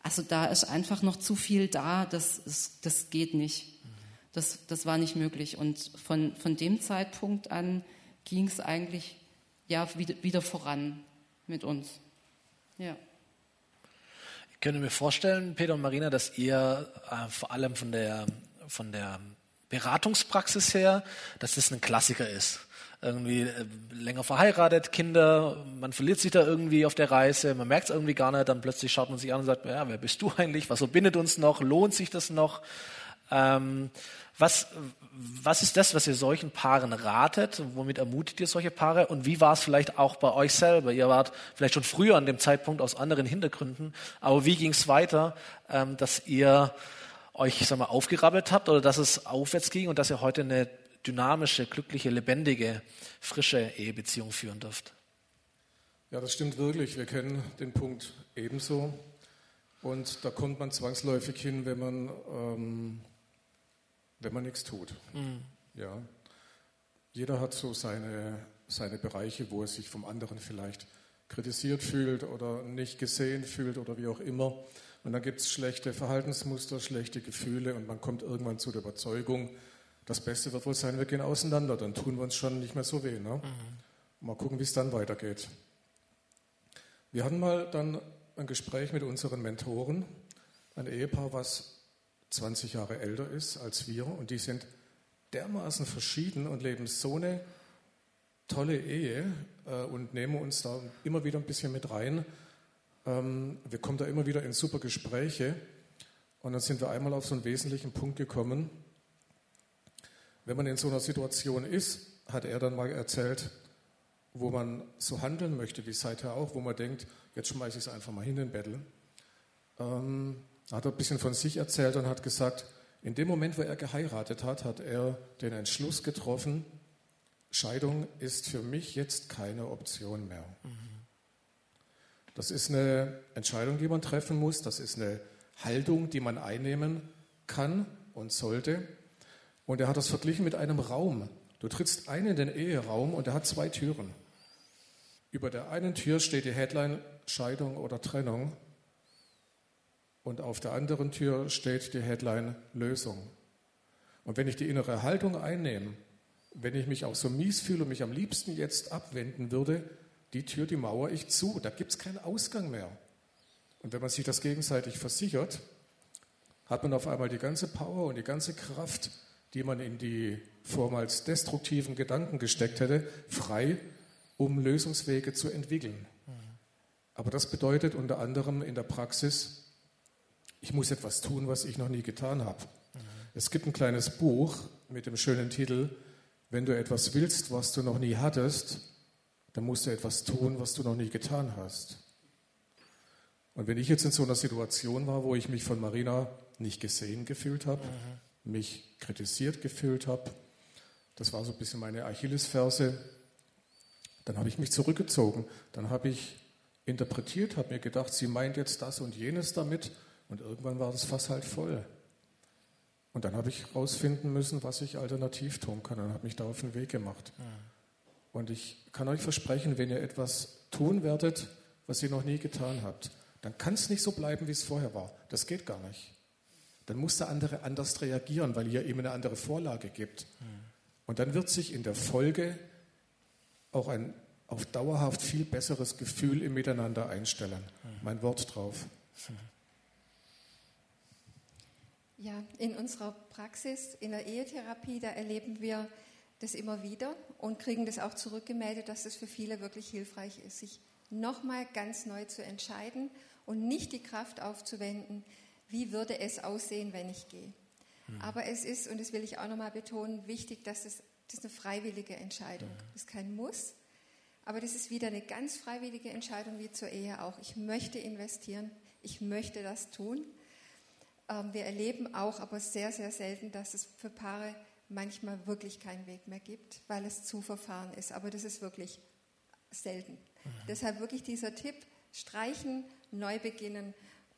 Also da ist einfach noch zu viel da, das, das, das geht nicht. Das, das war nicht möglich. Und von, von dem Zeitpunkt an ging es eigentlich ja, wieder, wieder voran mit uns. Ja. Ich könnte mir vorstellen, Peter und Marina, dass ihr äh, vor allem von der, von der Beratungspraxis her, dass das ein Klassiker ist. Irgendwie äh, länger verheiratet, Kinder, man verliert sich da irgendwie auf der Reise, man merkt es irgendwie gar nicht, dann plötzlich schaut man sich an und sagt, ja, wer bist du eigentlich, was verbindet uns noch, lohnt sich das noch? Ähm, was, was ist das, was ihr solchen Paaren ratet? Womit ermutigt ihr solche Paare? Und wie war es vielleicht auch bei euch selber? Ihr wart vielleicht schon früher an dem Zeitpunkt aus anderen Hintergründen, aber wie ging es weiter, ähm, dass ihr euch sag mal, aufgerabbelt habt oder dass es aufwärts ging und dass ihr heute eine dynamische, glückliche, lebendige, frische Ehebeziehung führen dürft? Ja, das stimmt wirklich. Wir kennen den Punkt ebenso. Und da kommt man zwangsläufig hin, wenn man ähm, wenn man nichts tut. Mhm. Ja. Jeder hat so seine, seine Bereiche, wo er sich vom anderen vielleicht kritisiert fühlt oder nicht gesehen fühlt oder wie auch immer. Und dann gibt es schlechte Verhaltensmuster, schlechte Gefühle und man kommt irgendwann zu der Überzeugung, das Beste wird wohl sein, wir gehen auseinander, dann tun wir uns schon nicht mehr so weh. Ne? Mhm. Mal gucken, wie es dann weitergeht. Wir hatten mal dann ein Gespräch mit unseren Mentoren, ein Ehepaar, was 20 Jahre älter ist als wir und die sind dermaßen verschieden und leben so eine tolle Ehe äh, und nehmen uns da immer wieder ein bisschen mit rein. Ähm, wir kommen da immer wieder in super Gespräche und dann sind wir einmal auf so einen wesentlichen Punkt gekommen. Wenn man in so einer Situation ist, hat er dann mal erzählt, wo man so handeln möchte, wie seither auch, wo man denkt, jetzt schmeiße ich es einfach mal hin in den Bettel. Ähm, hat er ein bisschen von sich erzählt und hat gesagt, in dem Moment, wo er geheiratet hat, hat er den Entschluss getroffen, Scheidung ist für mich jetzt keine Option mehr. Das ist eine Entscheidung, die man treffen muss, das ist eine Haltung, die man einnehmen kann und sollte. Und er hat das verglichen mit einem Raum. Du trittst ein in den Eheraum und er hat zwei Türen. Über der einen Tür steht die Headline Scheidung oder Trennung und auf der anderen Tür steht die Headline Lösung. Und wenn ich die innere Haltung einnehme, wenn ich mich auch so mies fühle und mich am liebsten jetzt abwenden würde, die Tür, die mauer ich zu. Da gibt es keinen Ausgang mehr. Und wenn man sich das gegenseitig versichert, hat man auf einmal die ganze Power und die ganze Kraft, die man in die vormals destruktiven Gedanken gesteckt hätte, frei, um Lösungswege zu entwickeln. Aber das bedeutet unter anderem in der Praxis, ich muss etwas tun, was ich noch nie getan habe. Mhm. Es gibt ein kleines Buch mit dem schönen Titel, wenn du etwas willst, was du noch nie hattest, dann musst du etwas tun, was du noch nie getan hast. Und wenn ich jetzt in so einer Situation war, wo ich mich von Marina nicht gesehen gefühlt habe, mhm. Mich kritisiert gefühlt habe, das war so ein bisschen meine Achillesferse, dann habe ich mich zurückgezogen. Dann habe ich interpretiert, habe mir gedacht, sie meint jetzt das und jenes damit und irgendwann war das Fass halt voll. Und dann habe ich herausfinden müssen, was ich alternativ tun kann und habe mich da auf den Weg gemacht. Und ich kann euch versprechen, wenn ihr etwas tun werdet, was ihr noch nie getan habt, dann kann es nicht so bleiben, wie es vorher war. Das geht gar nicht. Dann muss der andere anders reagieren, weil ihr ihm eine andere Vorlage gibt. Und dann wird sich in der Folge auch ein auf dauerhaft viel besseres Gefühl im Miteinander einstellen. Mein Wort drauf. Ja, in unserer Praxis, in der Ehetherapie, da erleben wir das immer wieder und kriegen das auch zurückgemeldet, dass es für viele wirklich hilfreich ist, sich nochmal ganz neu zu entscheiden und nicht die Kraft aufzuwenden, wie würde es aussehen, wenn ich gehe. Mhm. Aber es ist, und das will ich auch nochmal betonen, wichtig, dass es das ist eine freiwillige Entscheidung. Mhm. Das ist kein Muss, aber das ist wieder eine ganz freiwillige Entscheidung wie zur Ehe auch. Ich möchte investieren, ich möchte das tun. Ähm, wir erleben auch aber sehr, sehr selten, dass es für Paare manchmal wirklich keinen Weg mehr gibt, weil es zu verfahren ist. Aber das ist wirklich selten. Mhm. Deshalb wirklich dieser Tipp, streichen, neu beginnen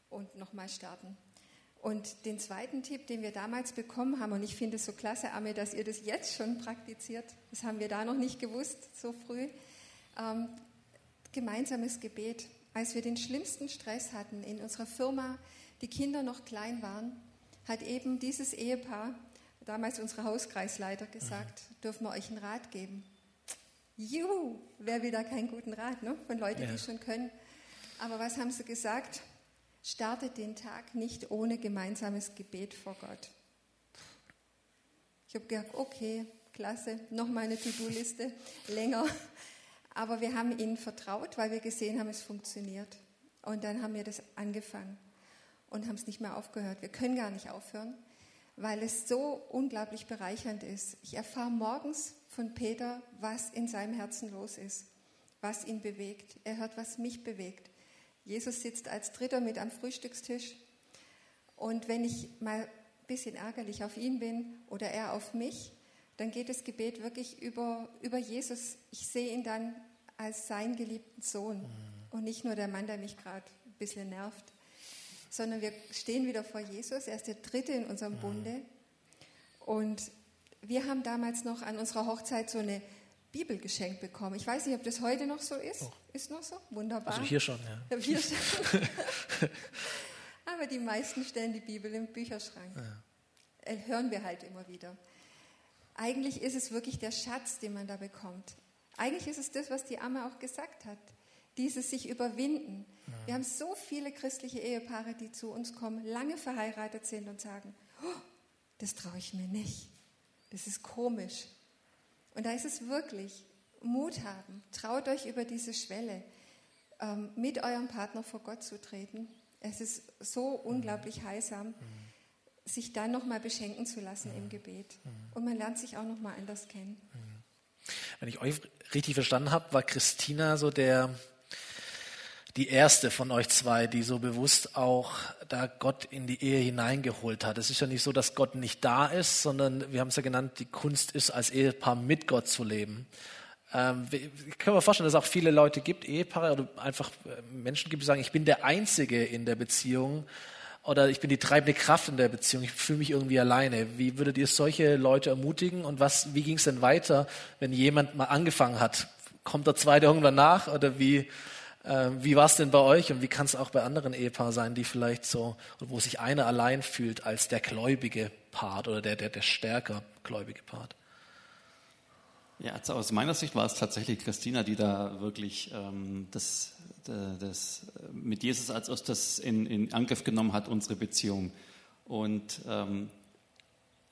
und nochmal starten. Und den zweiten Tipp, den wir damals bekommen haben, und ich finde es so klasse, Arme, dass ihr das jetzt schon praktiziert, das haben wir da noch nicht gewusst, so früh, ähm, gemeinsames Gebet. Als wir den schlimmsten Stress hatten in unserer Firma, die Kinder noch klein waren, hat eben dieses Ehepaar, damals unsere Hauskreisleiter, gesagt, dürfen wir euch einen Rat geben. Juhu, wer will da keinen guten Rat ne? von Leuten, ja. die schon können. Aber was haben sie gesagt? Startet den Tag nicht ohne gemeinsames Gebet vor Gott. Ich habe gedacht, okay, klasse, noch mal eine To-Do-Liste, länger. Aber wir haben ihnen vertraut, weil wir gesehen haben, es funktioniert. Und dann haben wir das angefangen und haben es nicht mehr aufgehört. Wir können gar nicht aufhören, weil es so unglaublich bereichernd ist. Ich erfahre morgens von Peter, was in seinem Herzen los ist, was ihn bewegt. Er hört, was mich bewegt. Jesus sitzt als Dritter mit am Frühstückstisch. Und wenn ich mal ein bisschen ärgerlich auf ihn bin oder er auf mich, dann geht das Gebet wirklich über, über Jesus. Ich sehe ihn dann als seinen geliebten Sohn mhm. und nicht nur der Mann, der mich gerade ein bisschen nervt, sondern wir stehen wieder vor Jesus. Er ist der Dritte in unserem mhm. Bunde. Und wir haben damals noch an unserer Hochzeit so eine Bibel geschenkt bekommen. Ich weiß nicht, ob das heute noch so ist. Oh. Ist noch so? Wunderbar. Also hier schon, ja. Hier schon. Aber die meisten stellen die Bibel im Bücherschrank. Ja. Äh, hören wir halt immer wieder. Eigentlich ist es wirklich der Schatz, den man da bekommt. Eigentlich ist es das, was die Amme auch gesagt hat. Dieses sich überwinden. Ja. Wir haben so viele christliche Ehepaare, die zu uns kommen, lange verheiratet sind und sagen, oh, das traue ich mir nicht. Das ist komisch. Und da ist es wirklich Mut haben. Traut euch über diese Schwelle, ähm, mit eurem Partner vor Gott zu treten. Es ist so unglaublich heilsam, sich dann nochmal beschenken zu lassen im Gebet. Und man lernt sich auch nochmal anders kennen. Wenn ich euch richtig verstanden habe, war Christina so der, die erste von euch zwei, die so bewusst auch da Gott in die Ehe hineingeholt hat. Es ist ja nicht so, dass Gott nicht da ist, sondern wir haben es ja genannt, die Kunst ist, als Ehepaar mit Gott zu leben. Ähm, ich kann mir vorstellen, dass es auch viele Leute gibt, Ehepaare oder einfach äh, Menschen gibt, die sagen, ich bin der Einzige in der Beziehung oder ich bin die treibende Kraft in der Beziehung, ich fühle mich irgendwie alleine. Wie würdet ihr solche Leute ermutigen und was, wie ging es denn weiter, wenn jemand mal angefangen hat? Kommt der zweite irgendwann nach oder wie, wie war es denn bei euch und wie kann es auch bei anderen Ehepaaren sein, die vielleicht so, wo sich einer allein fühlt als der gläubige Part oder der, der, der stärker gläubige Part? Ja, also aus meiner Sicht war es tatsächlich Christina, die da wirklich ähm, das, das mit Jesus als erstes in, in Angriff genommen hat, unsere Beziehung. Und ähm,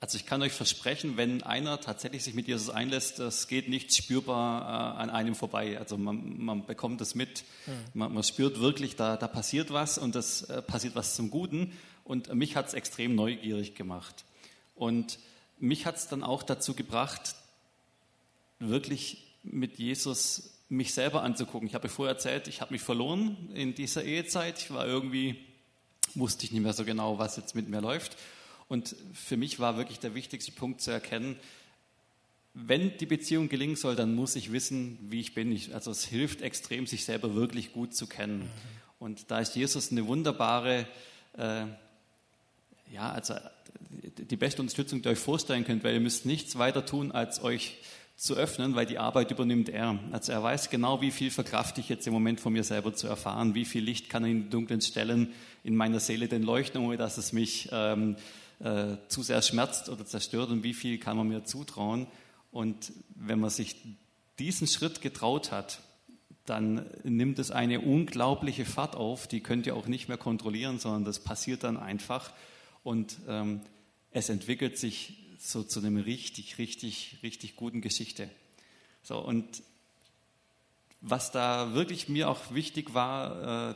also ich kann euch versprechen, wenn einer tatsächlich sich mit Jesus einlässt, das geht nicht spürbar äh, an einem vorbei. Also man, man bekommt das mit, mhm. man, man, spürt wirklich, da, da passiert was und das äh, passiert was zum Guten. Und mich hat es extrem neugierig gemacht. Und mich hat es dann auch dazu gebracht, wirklich mit Jesus mich selber anzugucken. Ich habe vorher erzählt, ich habe mich verloren in dieser Ehezeit. Ich war irgendwie, wusste ich nicht mehr so genau, was jetzt mit mir läuft. Und für mich war wirklich der wichtigste Punkt zu erkennen, wenn die Beziehung gelingen soll, dann muss ich wissen, wie ich bin. Also es hilft extrem, sich selber wirklich gut zu kennen. Und da ist Jesus eine wunderbare, äh, ja, also die beste Unterstützung, die ihr euch vorstellen könnt, weil ihr müsst nichts weiter tun, als euch zu öffnen, weil die Arbeit übernimmt er. Also er weiß genau, wie viel verkraft ich jetzt im Moment von mir selber zu erfahren, wie viel Licht kann er in dunklen Stellen in meiner Seele denn leuchten, ohne dass es mich ähm, äh, zu sehr schmerzt oder zerstört und wie viel kann man mir zutrauen. Und wenn man sich diesen Schritt getraut hat, dann nimmt es eine unglaubliche Fahrt auf, die könnt ihr auch nicht mehr kontrollieren, sondern das passiert dann einfach und ähm, es entwickelt sich so zu einem richtig, richtig, richtig guten Geschichte. So, und was da wirklich mir auch wichtig war, äh,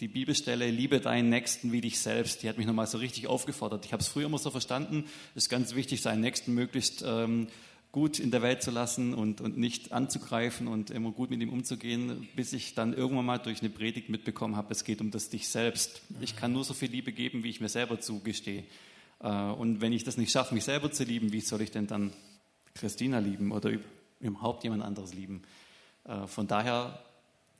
die Bibelstelle, liebe deinen Nächsten wie dich selbst, die hat mich nochmal so richtig aufgefordert. Ich habe es früher immer so verstanden, es ist ganz wichtig, seinen Nächsten möglichst ähm, gut in der Welt zu lassen und, und nicht anzugreifen und immer gut mit ihm umzugehen, bis ich dann irgendwann mal durch eine Predigt mitbekommen habe, es geht um das dich selbst. Ich kann nur so viel Liebe geben, wie ich mir selber zugestehe. Äh, und wenn ich das nicht schaffe, mich selber zu lieben, wie soll ich denn dann Christina lieben oder überhaupt jemand anderes lieben? Äh, von daher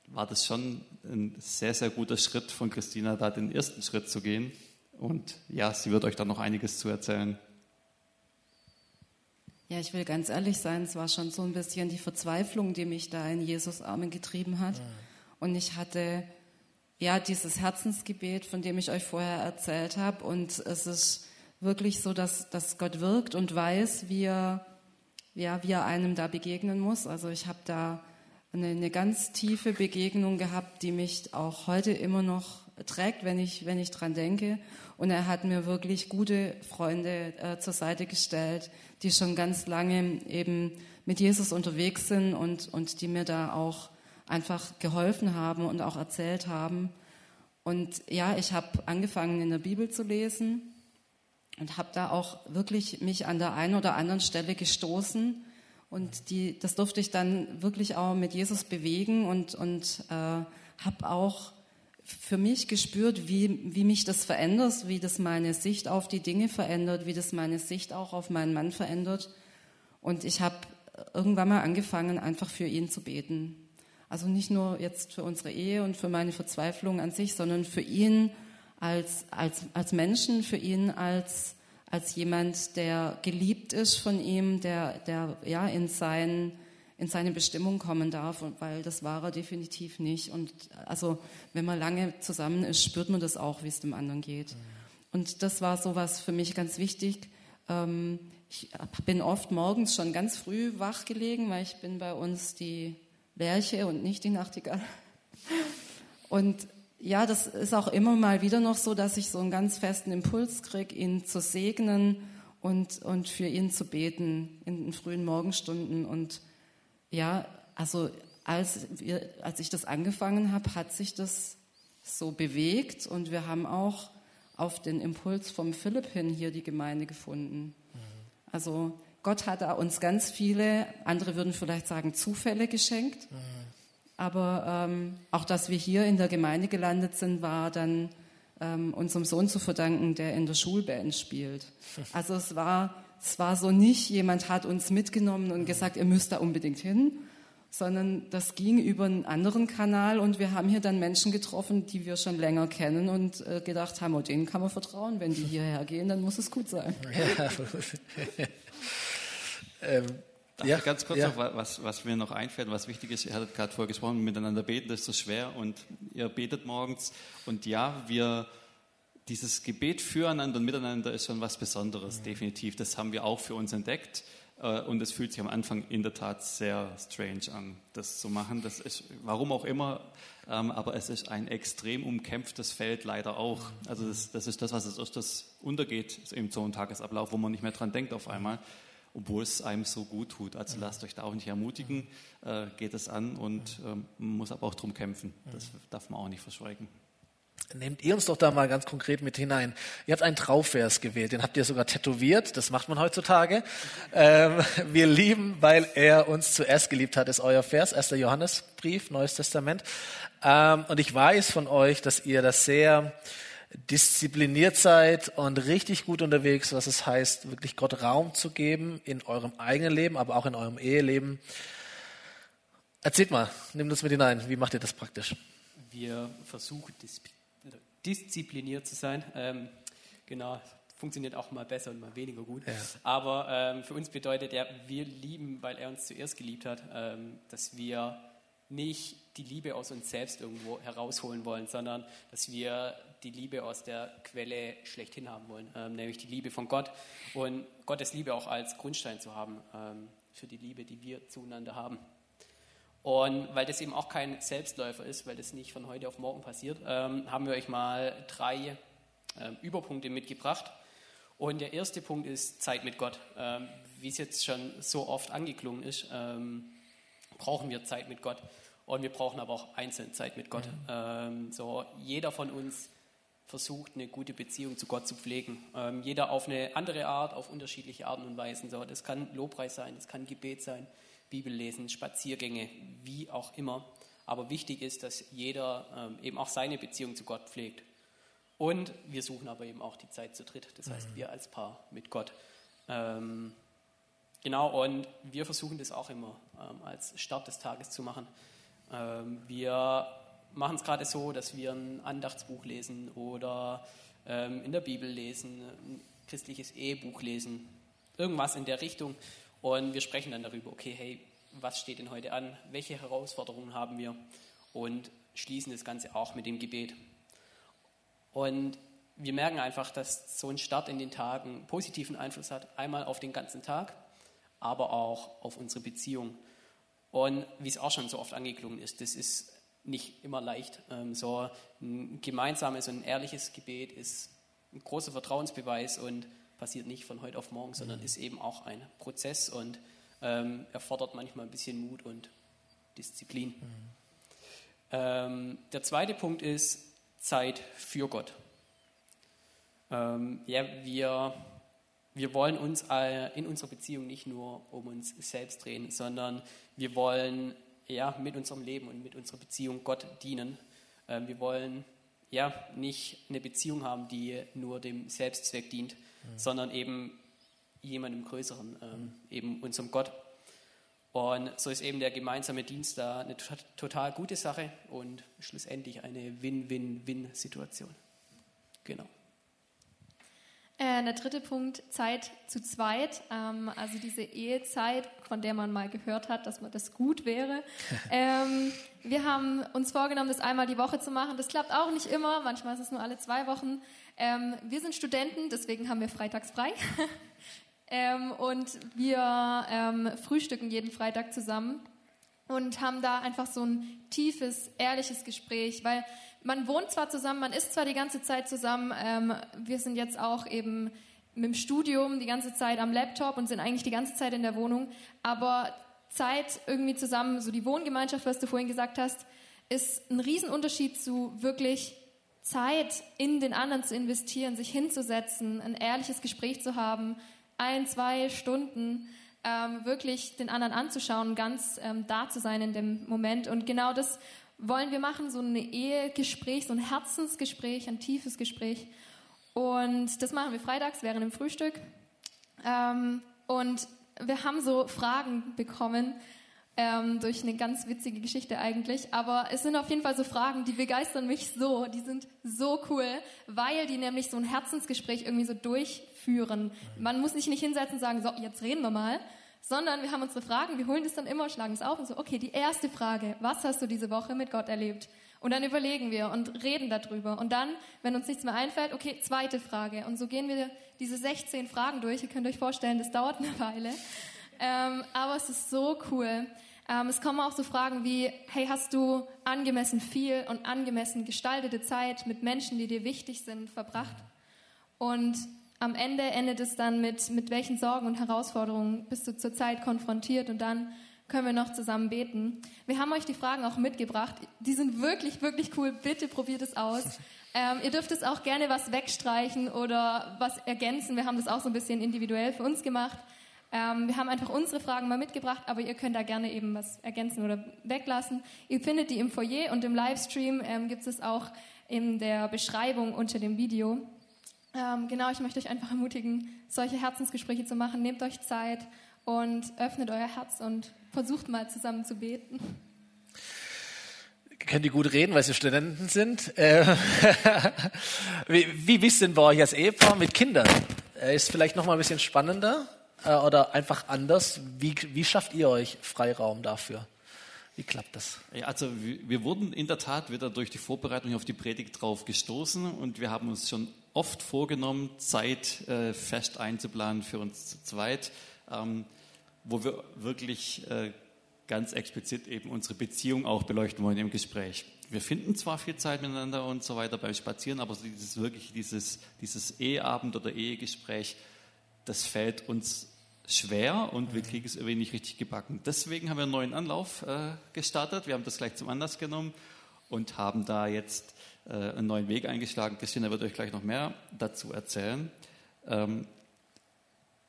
war das schon ein sehr, sehr guter Schritt von Christina, da den ersten Schritt zu gehen. Und ja, sie wird euch da noch einiges zu erzählen. Ja, ich will ganz ehrlich sein, es war schon so ein bisschen die Verzweiflung, die mich da in Jesus Armen getrieben hat. Und ich hatte ja dieses Herzensgebet, von dem ich euch vorher erzählt habe. Und es ist wirklich so, dass, dass Gott wirkt und weiß, wie er, ja, wie er einem da begegnen muss. Also ich habe da eine, eine ganz tiefe Begegnung gehabt, die mich auch heute immer noch trägt, wenn ich, wenn ich dran denke. Und er hat mir wirklich gute Freunde äh, zur Seite gestellt, die schon ganz lange eben mit Jesus unterwegs sind und, und die mir da auch einfach geholfen haben und auch erzählt haben. Und ja, ich habe angefangen in der Bibel zu lesen und habe da auch wirklich mich an der einen oder anderen Stelle gestoßen und die, das durfte ich dann wirklich auch mit Jesus bewegen und, und äh, habe auch für mich gespürt, wie, wie mich das verändert, wie das meine Sicht auf die Dinge verändert, wie das meine Sicht auch auf meinen Mann verändert. Und ich habe irgendwann mal angefangen, einfach für ihn zu beten. Also nicht nur jetzt für unsere Ehe und für meine Verzweiflung an sich, sondern für ihn als, als, als Menschen, für ihn als, als jemand, der geliebt ist von ihm, der, der ja in, sein, in seine Bestimmung kommen darf, weil das war er definitiv nicht. Und also wenn man lange zusammen ist, spürt man das auch, wie es dem anderen geht. Und das war so was für mich ganz wichtig. Ähm, ich bin oft morgens schon ganz früh wach gelegen, weil ich bin bei uns die Lerche und nicht die Nachtigall. Und ja, das ist auch immer mal wieder noch so, dass ich so einen ganz festen Impuls kriege, ihn zu segnen und, und für ihn zu beten in den frühen Morgenstunden. Und ja, also als, wir, als ich das angefangen habe, hat sich das so bewegt und wir haben auch auf den Impuls vom Philipp hin hier die Gemeinde gefunden. Mhm. Also Gott hat uns ganz viele, andere würden vielleicht sagen, Zufälle geschenkt. Mhm. Aber ähm, auch, dass wir hier in der Gemeinde gelandet sind, war dann ähm, unserem Sohn zu verdanken, der in der Schulband spielt. Also es war, es war so nicht, jemand hat uns mitgenommen und gesagt, ihr müsst da unbedingt hin, sondern das ging über einen anderen Kanal und wir haben hier dann Menschen getroffen, die wir schon länger kennen und äh, gedacht haben, oh, denen kann man vertrauen, wenn die hierher gehen, dann muss es gut sein. Ja. ähm, ja, ganz kurz ja. noch, was, was mir noch einfällt, was wichtig ist, ihr hattet gerade vorher gesprochen, miteinander beten, das ist so schwer und ihr betet morgens und ja, wir, dieses Gebet füreinander und miteinander ist schon was Besonderes, mhm. definitiv. Das haben wir auch für uns entdeckt äh, und es fühlt sich am Anfang in der Tat sehr strange an, das zu machen. Das ist, warum auch immer, ähm, aber es ist ein extrem umkämpftes Feld leider auch. Mhm. Also das, das ist das, was als erstes untergeht im so einem Tagesablauf, wo man nicht mehr dran denkt auf einmal obwohl es einem so gut tut. Also lasst euch da auch nicht ermutigen, äh, geht es an und äh, man muss aber auch drum kämpfen. Das darf man auch nicht verschweigen. Nehmt ihr uns doch da mal ganz konkret mit hinein. Ihr habt einen Trauvers gewählt, den habt ihr sogar tätowiert, das macht man heutzutage. Ähm, wir lieben, weil er uns zuerst geliebt hat, ist euer Vers, 1. Johannesbrief, Neues Testament. Ähm, und ich weiß von euch, dass ihr das sehr diszipliniert seid und richtig gut unterwegs, was es heißt, wirklich Gott Raum zu geben in eurem eigenen Leben, aber auch in eurem Eheleben. Erzählt mal, nehmt uns mit hinein. Wie macht ihr das praktisch? Wir versuchen diszipliniert zu sein. Ähm, genau, funktioniert auch mal besser und mal weniger gut. Ja. Aber ähm, für uns bedeutet er, wir lieben, weil er uns zuerst geliebt hat, ähm, dass wir nicht die Liebe aus uns selbst irgendwo herausholen wollen, sondern dass wir die Liebe aus der Quelle schlechthin haben wollen, ähm, nämlich die Liebe von Gott und Gottes Liebe auch als Grundstein zu haben ähm, für die Liebe, die wir zueinander haben. Und weil das eben auch kein Selbstläufer ist, weil das nicht von heute auf morgen passiert, ähm, haben wir euch mal drei ähm, Überpunkte mitgebracht. Und der erste Punkt ist Zeit mit Gott. Ähm, wie es jetzt schon so oft angeklungen ist, ähm, brauchen wir Zeit mit Gott. Und wir brauchen aber auch einzeln Zeit mit Gott. Mhm. so jeder von uns versucht, eine gute Beziehung zu Gott zu pflegen. Ähm, jeder auf eine andere Art, auf unterschiedliche Arten und Weisen. So, das kann Lobpreis sein, das kann Gebet sein, Bibellesen, Spaziergänge, wie auch immer. Aber wichtig ist, dass jeder ähm, eben auch seine Beziehung zu Gott pflegt. Und wir suchen aber eben auch die Zeit zu dritt, das heißt wir als Paar mit Gott. Ähm, genau, und wir versuchen das auch immer ähm, als Start des Tages zu machen. Ähm, wir machen es gerade so, dass wir ein Andachtsbuch lesen oder ähm, in der Bibel lesen, ein christliches Ehebuch lesen, irgendwas in der Richtung. Und wir sprechen dann darüber, okay, hey, was steht denn heute an? Welche Herausforderungen haben wir? Und schließen das Ganze auch mit dem Gebet. Und wir merken einfach, dass so ein Start in den Tagen positiven Einfluss hat, einmal auf den ganzen Tag, aber auch auf unsere Beziehung. Und wie es auch schon so oft angeklungen ist, das ist nicht immer leicht. Ähm, so ein gemeinsames und ein ehrliches Gebet ist ein großer Vertrauensbeweis und passiert nicht von heute auf morgen, sondern mhm. ist eben auch ein Prozess und ähm, erfordert manchmal ein bisschen Mut und Disziplin. Mhm. Ähm, der zweite Punkt ist Zeit für Gott. Ja, wir, wir wollen uns in unserer Beziehung nicht nur um uns selbst drehen, sondern wir wollen ja, mit unserem Leben und mit unserer Beziehung Gott dienen. Ähm, wir wollen ja, nicht eine Beziehung haben, die nur dem Selbstzweck dient, mhm. sondern eben jemandem Größeren, ähm, mhm. eben unserem Gott. Und so ist eben der gemeinsame Dienst da eine total gute Sache und schlussendlich eine Win-Win-Win-Situation. Genau. Äh, der dritte Punkt, Zeit zu zweit. Ähm, also diese Ehezeit, von der man mal gehört hat, dass man das gut wäre. ähm, wir haben uns vorgenommen, das einmal die Woche zu machen. Das klappt auch nicht immer. Manchmal ist es nur alle zwei Wochen. Ähm, wir sind Studenten, deswegen haben wir freitags frei. Ähm, und wir ähm, frühstücken jeden Freitag zusammen und haben da einfach so ein tiefes, ehrliches Gespräch, weil man wohnt zwar zusammen, man ist zwar die ganze Zeit zusammen, ähm, wir sind jetzt auch eben mit dem Studium die ganze Zeit am Laptop und sind eigentlich die ganze Zeit in der Wohnung, aber Zeit irgendwie zusammen, so die Wohngemeinschaft, was du vorhin gesagt hast, ist ein Riesenunterschied zu wirklich Zeit in den anderen zu investieren, sich hinzusetzen, ein ehrliches Gespräch zu haben, ein, zwei Stunden ähm, wirklich den anderen anzuschauen, ganz ähm, da zu sein in dem Moment. Und genau das wollen wir machen, so ein Ehegespräch, so ein Herzensgespräch, ein tiefes Gespräch. Und das machen wir freitags während dem Frühstück. Ähm, und wir haben so Fragen bekommen, ähm, durch eine ganz witzige Geschichte eigentlich. Aber es sind auf jeden Fall so Fragen, die begeistern mich so. Die sind so cool, weil die nämlich so ein Herzensgespräch irgendwie so durchführen. Man muss sich nicht hinsetzen und sagen, so, jetzt reden wir mal, sondern wir haben unsere Fragen, wir holen das dann immer, schlagen es auf und so, okay, die erste Frage, was hast du diese Woche mit Gott erlebt? Und dann überlegen wir und reden darüber. Und dann, wenn uns nichts mehr einfällt, okay, zweite Frage. Und so gehen wir diese 16 Fragen durch. Ihr könnt euch vorstellen, das dauert eine Weile. Ähm, aber es ist so cool. Ähm, es kommen auch so Fragen wie, hey, hast du angemessen viel und angemessen gestaltete Zeit mit Menschen, die dir wichtig sind, verbracht? Und am Ende endet es dann mit, mit welchen Sorgen und Herausforderungen bist du zurzeit konfrontiert und dann können wir noch zusammen beten. Wir haben euch die Fragen auch mitgebracht. Die sind wirklich, wirklich cool. Bitte probiert es aus. Ähm, ihr dürft es auch gerne was wegstreichen oder was ergänzen. Wir haben das auch so ein bisschen individuell für uns gemacht. Ähm, wir haben einfach unsere Fragen mal mitgebracht, aber ihr könnt da gerne eben was ergänzen oder weglassen. Ihr findet die im Foyer und im Livestream ähm, gibt es auch in der Beschreibung unter dem Video. Ähm, genau, ich möchte euch einfach ermutigen, solche Herzensgespräche zu machen. Nehmt euch Zeit und öffnet euer Herz und versucht mal zusammen zu beten. Können die gut reden, weil sie Studenten sind? Äh, wie, wie wisst denn bei euch als Ehepaar mit Kindern? Äh, ist vielleicht noch mal ein bisschen spannender äh, oder einfach anders. Wie, wie schafft ihr euch Freiraum dafür? Wie klappt das? Ja, also wir wurden in der Tat wieder durch die Vorbereitung auf die Predigt drauf gestoßen und wir haben uns schon oft vorgenommen, Zeit äh, fest einzuplanen für uns zu zweit, ähm, wo wir wirklich äh, ganz explizit eben unsere Beziehung auch beleuchten wollen im Gespräch. Wir finden zwar viel Zeit miteinander und so weiter beim Spazieren, aber dieses wirklich dieses, dieses Eheabend oder Ehegespräch, das fällt uns schwer und wir kriegen es irgendwie nicht richtig gebacken. Deswegen haben wir einen neuen Anlauf äh, gestartet. Wir haben das gleich zum Anlass genommen und haben da jetzt äh, einen neuen Weg eingeschlagen. Christina wird euch gleich noch mehr dazu erzählen. Ähm,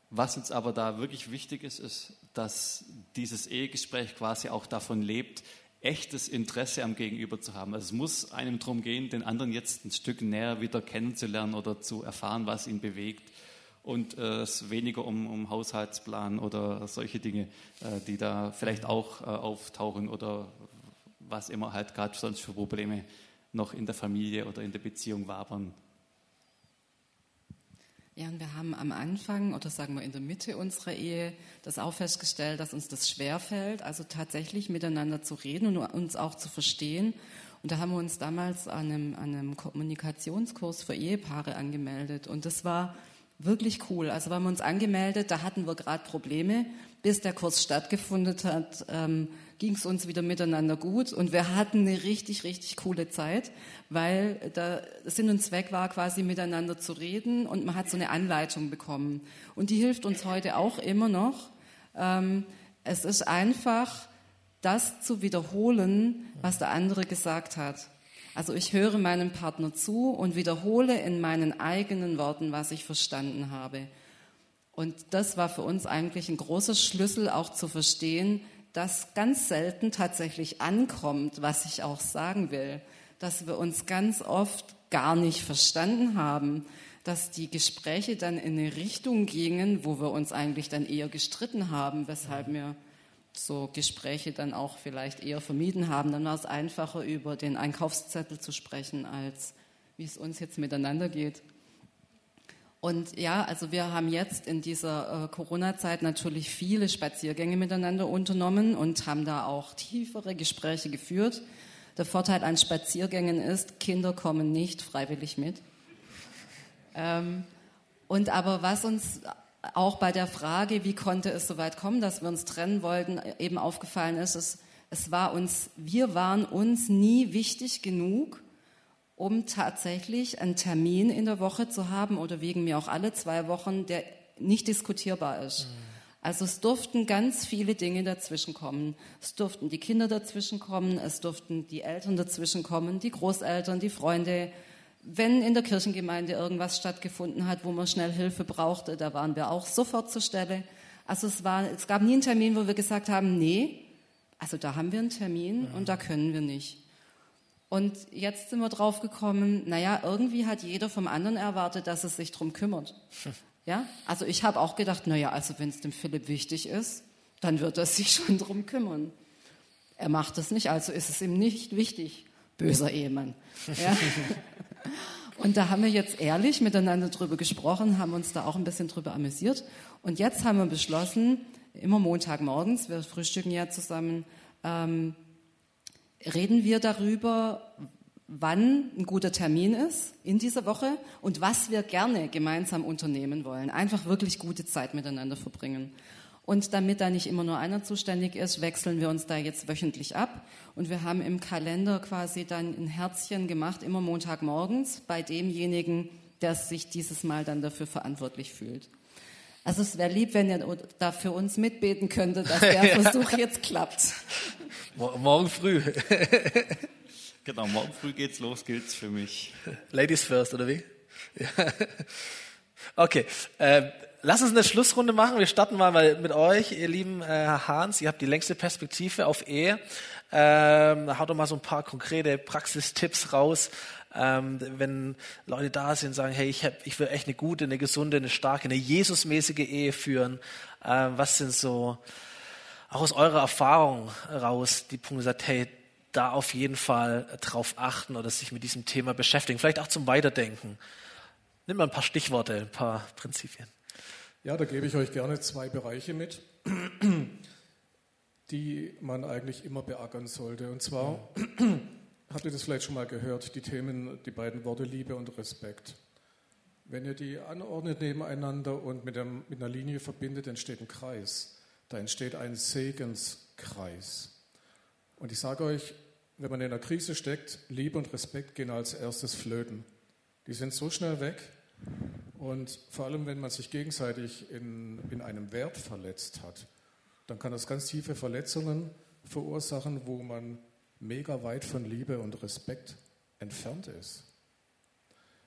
was uns aber da wirklich wichtig ist, ist, dass dieses Ehegespräch quasi auch davon lebt, echtes Interesse am Gegenüber zu haben. Also es muss einem darum gehen, den anderen jetzt ein Stück näher wieder kennenzulernen oder zu erfahren, was ihn bewegt. Und äh, es weniger um, um Haushaltsplan oder solche Dinge, äh, die da vielleicht auch äh, auftauchen oder was immer halt gerade sonst für Probleme noch in der Familie oder in der Beziehung wabern. Ja, und wir haben am Anfang oder sagen wir in der Mitte unserer Ehe das auch festgestellt, dass uns das schwerfällt, also tatsächlich miteinander zu reden und uns auch zu verstehen. Und da haben wir uns damals an einem, an einem Kommunikationskurs für Ehepaare angemeldet. Und das war wirklich cool. Also wir haben uns angemeldet, da hatten wir gerade Probleme. Bis der Kurs stattgefunden hat, ähm, ging es uns wieder miteinander gut und wir hatten eine richtig, richtig coole Zeit, weil der Sinn und Zweck war quasi miteinander zu reden und man hat so eine Anleitung bekommen. Und die hilft uns heute auch immer noch. Ähm, es ist einfach das zu wiederholen, was der andere gesagt hat. Also ich höre meinem Partner zu und wiederhole in meinen eigenen Worten, was ich verstanden habe. Und das war für uns eigentlich ein großer Schlüssel, auch zu verstehen, dass ganz selten tatsächlich ankommt, was ich auch sagen will, dass wir uns ganz oft gar nicht verstanden haben, dass die Gespräche dann in eine Richtung gingen, wo wir uns eigentlich dann eher gestritten haben, weshalb wir so Gespräche dann auch vielleicht eher vermieden haben. Dann war es einfacher, über den Einkaufszettel zu sprechen, als wie es uns jetzt miteinander geht. Und ja, also wir haben jetzt in dieser äh, Corona-Zeit natürlich viele Spaziergänge miteinander unternommen und haben da auch tiefere Gespräche geführt. Der Vorteil an Spaziergängen ist, Kinder kommen nicht freiwillig mit. Ähm, und aber was uns auch bei der Frage, wie konnte es so weit kommen, dass wir uns trennen wollten, eben aufgefallen ist, es, es war uns, wir waren uns nie wichtig genug, um tatsächlich einen Termin in der Woche zu haben oder wegen mir auch alle zwei Wochen, der nicht diskutierbar ist. Mhm. Also es durften ganz viele Dinge dazwischen kommen. Es durften die Kinder dazwischen kommen, es durften die Eltern dazwischen kommen, die Großeltern, die Freunde. Wenn in der Kirchengemeinde irgendwas stattgefunden hat, wo man schnell Hilfe brauchte, da waren wir auch sofort zur Stelle. Also es, war, es gab nie einen Termin, wo wir gesagt haben, nee, also da haben wir einen Termin mhm. und da können wir nicht. Und jetzt sind wir drauf gekommen, naja, irgendwie hat jeder vom anderen erwartet, dass es sich drum kümmert. Ja, also ich habe auch gedacht, naja, also wenn es dem Philipp wichtig ist, dann wird er sich schon drum kümmern. Er macht es nicht, also ist es ihm nicht wichtig. Böser Ehemann. Ja? Und da haben wir jetzt ehrlich miteinander drüber gesprochen, haben uns da auch ein bisschen drüber amüsiert. Und jetzt haben wir beschlossen, immer Montagmorgens, wir frühstücken ja zusammen, ähm, reden wir darüber, wann ein guter Termin ist in dieser Woche und was wir gerne gemeinsam unternehmen wollen. Einfach wirklich gute Zeit miteinander verbringen. Und damit da nicht immer nur einer zuständig ist, wechseln wir uns da jetzt wöchentlich ab. Und wir haben im Kalender quasi dann ein Herzchen gemacht, immer Montagmorgens, bei demjenigen, der sich dieses Mal dann dafür verantwortlich fühlt. Also es wäre lieb, wenn ihr da für uns mitbeten könntet, dass der Versuch jetzt klappt. Morgen früh. genau, morgen früh geht's los, gilt's für mich. Ladies first, oder wie? Okay, äh, lass uns eine Schlussrunde machen. Wir starten mal mit euch, ihr lieben äh, Hans. Ihr habt die längste Perspektive auf Ehe. Ähm, haut doch mal so ein paar konkrete Praxistipps raus, ähm, wenn Leute da sind und sagen, hey, ich, hab, ich will echt eine gute, eine gesunde, eine starke, eine Jesusmäßige Ehe führen. Ähm, was sind so, auch aus eurer Erfahrung raus, die Punkte sagt, hey, da auf jeden Fall drauf achten oder sich mit diesem Thema beschäftigen, vielleicht auch zum Weiterdenken. Nimm mal ein paar Stichworte, ein paar Prinzipien. Ja, da gebe ich euch gerne zwei Bereiche mit, die man eigentlich immer beackern sollte. Und zwar habt ihr das vielleicht schon mal gehört, die Themen, die beiden Worte Liebe und Respekt. Wenn ihr die anordnet nebeneinander und mit, einem, mit einer Linie verbindet, entsteht ein Kreis. Da entsteht ein Segenskreis. Und ich sage euch, wenn man in einer Krise steckt, Liebe und Respekt gehen als erstes flöten. Die sind so schnell weg. Und vor allem, wenn man sich gegenseitig in, in einem Wert verletzt hat, dann kann das ganz tiefe Verletzungen verursachen, wo man mega weit von Liebe und Respekt entfernt ist.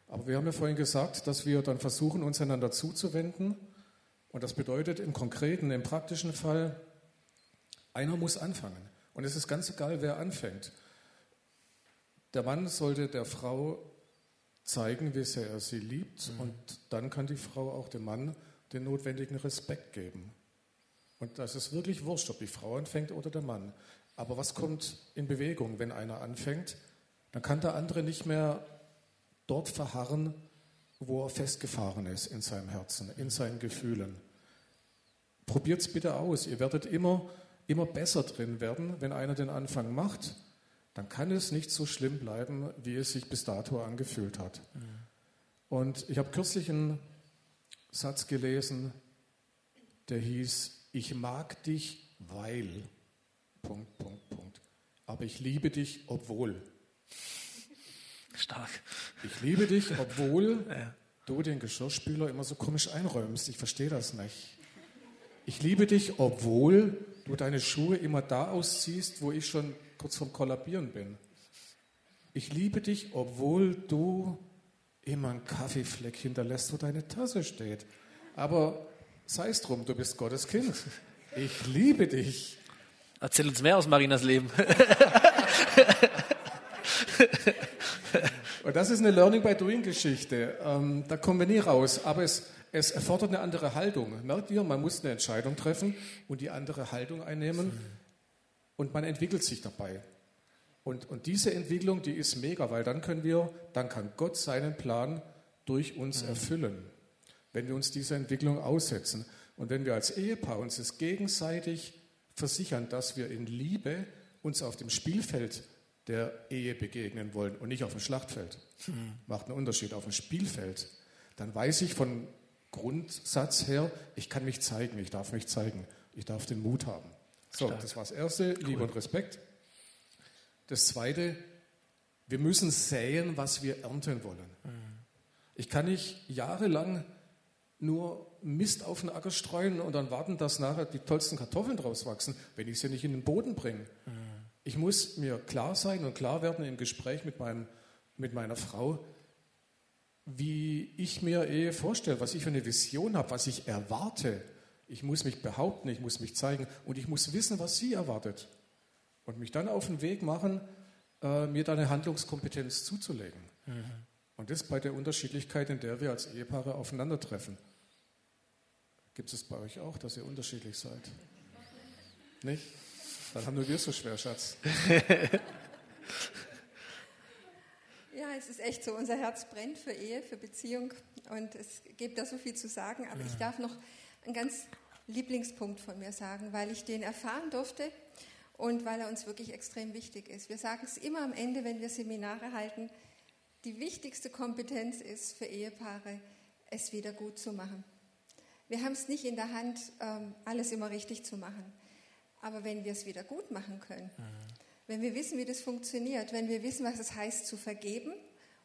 Aber wir haben ja vorhin gesagt, dass wir dann versuchen, uns einander zuzuwenden. Und das bedeutet im konkreten, im praktischen Fall, einer muss anfangen. Und es ist ganz egal, wer anfängt. Der Mann sollte der Frau zeigen, wie sehr er sie liebt. Mhm. Und dann kann die Frau auch dem Mann den notwendigen Respekt geben. Und das ist wirklich wurscht, ob die Frau anfängt oder der Mann. Aber was kommt in Bewegung, wenn einer anfängt? Dann kann der andere nicht mehr dort verharren, wo er festgefahren ist in seinem Herzen, in seinen Gefühlen. Probiert es bitte aus. Ihr werdet immer, immer besser drin werden, wenn einer den Anfang macht. Dann kann es nicht so schlimm bleiben, wie es sich bis dato angefühlt hat. Mhm. Und ich habe kürzlich einen Satz gelesen, der hieß, ich mag dich, weil, Punkt, Punkt, Punkt. Aber ich liebe dich, obwohl. Stark. Ich liebe dich, obwohl ja. du den Geschirrspüler immer so komisch einräumst. Ich verstehe das nicht. Ich liebe dich, obwohl du deine Schuhe immer da ausziehst, wo ich schon kurz vorm Kollabieren bin. Ich liebe dich, obwohl du immer einen Kaffeefleck hinterlässt, wo deine Tasse steht. Aber sei es drum, du bist Gottes Kind. Ich liebe dich. Erzähl uns mehr aus Marinas Leben. Und das ist eine Learning by Doing Geschichte. Ähm, da kommen wir nie raus. Aber es, es erfordert eine andere Haltung. Merkt ihr, man muss eine Entscheidung treffen und die andere Haltung einnehmen. Und man entwickelt sich dabei. Und, und diese Entwicklung, die ist mega, weil dann können wir, dann kann Gott seinen Plan durch uns erfüllen, wenn wir uns dieser Entwicklung aussetzen. Und wenn wir als Ehepaar uns das gegenseitig versichern, dass wir in Liebe uns auf dem Spielfeld der Ehe begegnen wollen und nicht auf dem Schlachtfeld. Mhm. Macht einen Unterschied auf dem Spielfeld. Dann weiß ich von Grundsatz her, ich kann mich zeigen, ich darf mich zeigen, ich darf den Mut haben. So, Stark. das war das Erste, cool. Liebe und Respekt. Das Zweite, wir müssen säen, was wir ernten wollen. Mhm. Ich kann nicht jahrelang nur Mist auf den Acker streuen und dann warten, dass nachher die tollsten Kartoffeln draus wachsen, wenn ich sie nicht in den Boden bringe. Mhm. Ich muss mir klar sein und klar werden im Gespräch mit, meinem, mit meiner Frau, wie ich mir Ehe vorstelle, was ich für eine Vision habe, was ich erwarte. Ich muss mich behaupten, ich muss mich zeigen und ich muss wissen, was sie erwartet. Und mich dann auf den Weg machen, äh, mir da eine Handlungskompetenz zuzulegen. Mhm. Und das bei der Unterschiedlichkeit, in der wir als Ehepaare aufeinandertreffen. Gibt es bei euch auch, dass ihr unterschiedlich seid? Nicht? Dann haben nur wir so schwer, Schatz. ja, es ist echt so, unser Herz brennt für Ehe, für Beziehung und es gibt da so viel zu sagen, aber ich darf noch einen ganz Lieblingspunkt von mir sagen, weil ich den erfahren durfte und weil er uns wirklich extrem wichtig ist. Wir sagen es immer am Ende, wenn wir Seminare halten, die wichtigste Kompetenz ist für Ehepaare, es wieder gut zu machen. Wir haben es nicht in der Hand, ähm, alles immer richtig zu machen. Aber wenn wir es wieder gut machen können, mhm. wenn wir wissen, wie das funktioniert, wenn wir wissen, was es heißt zu vergeben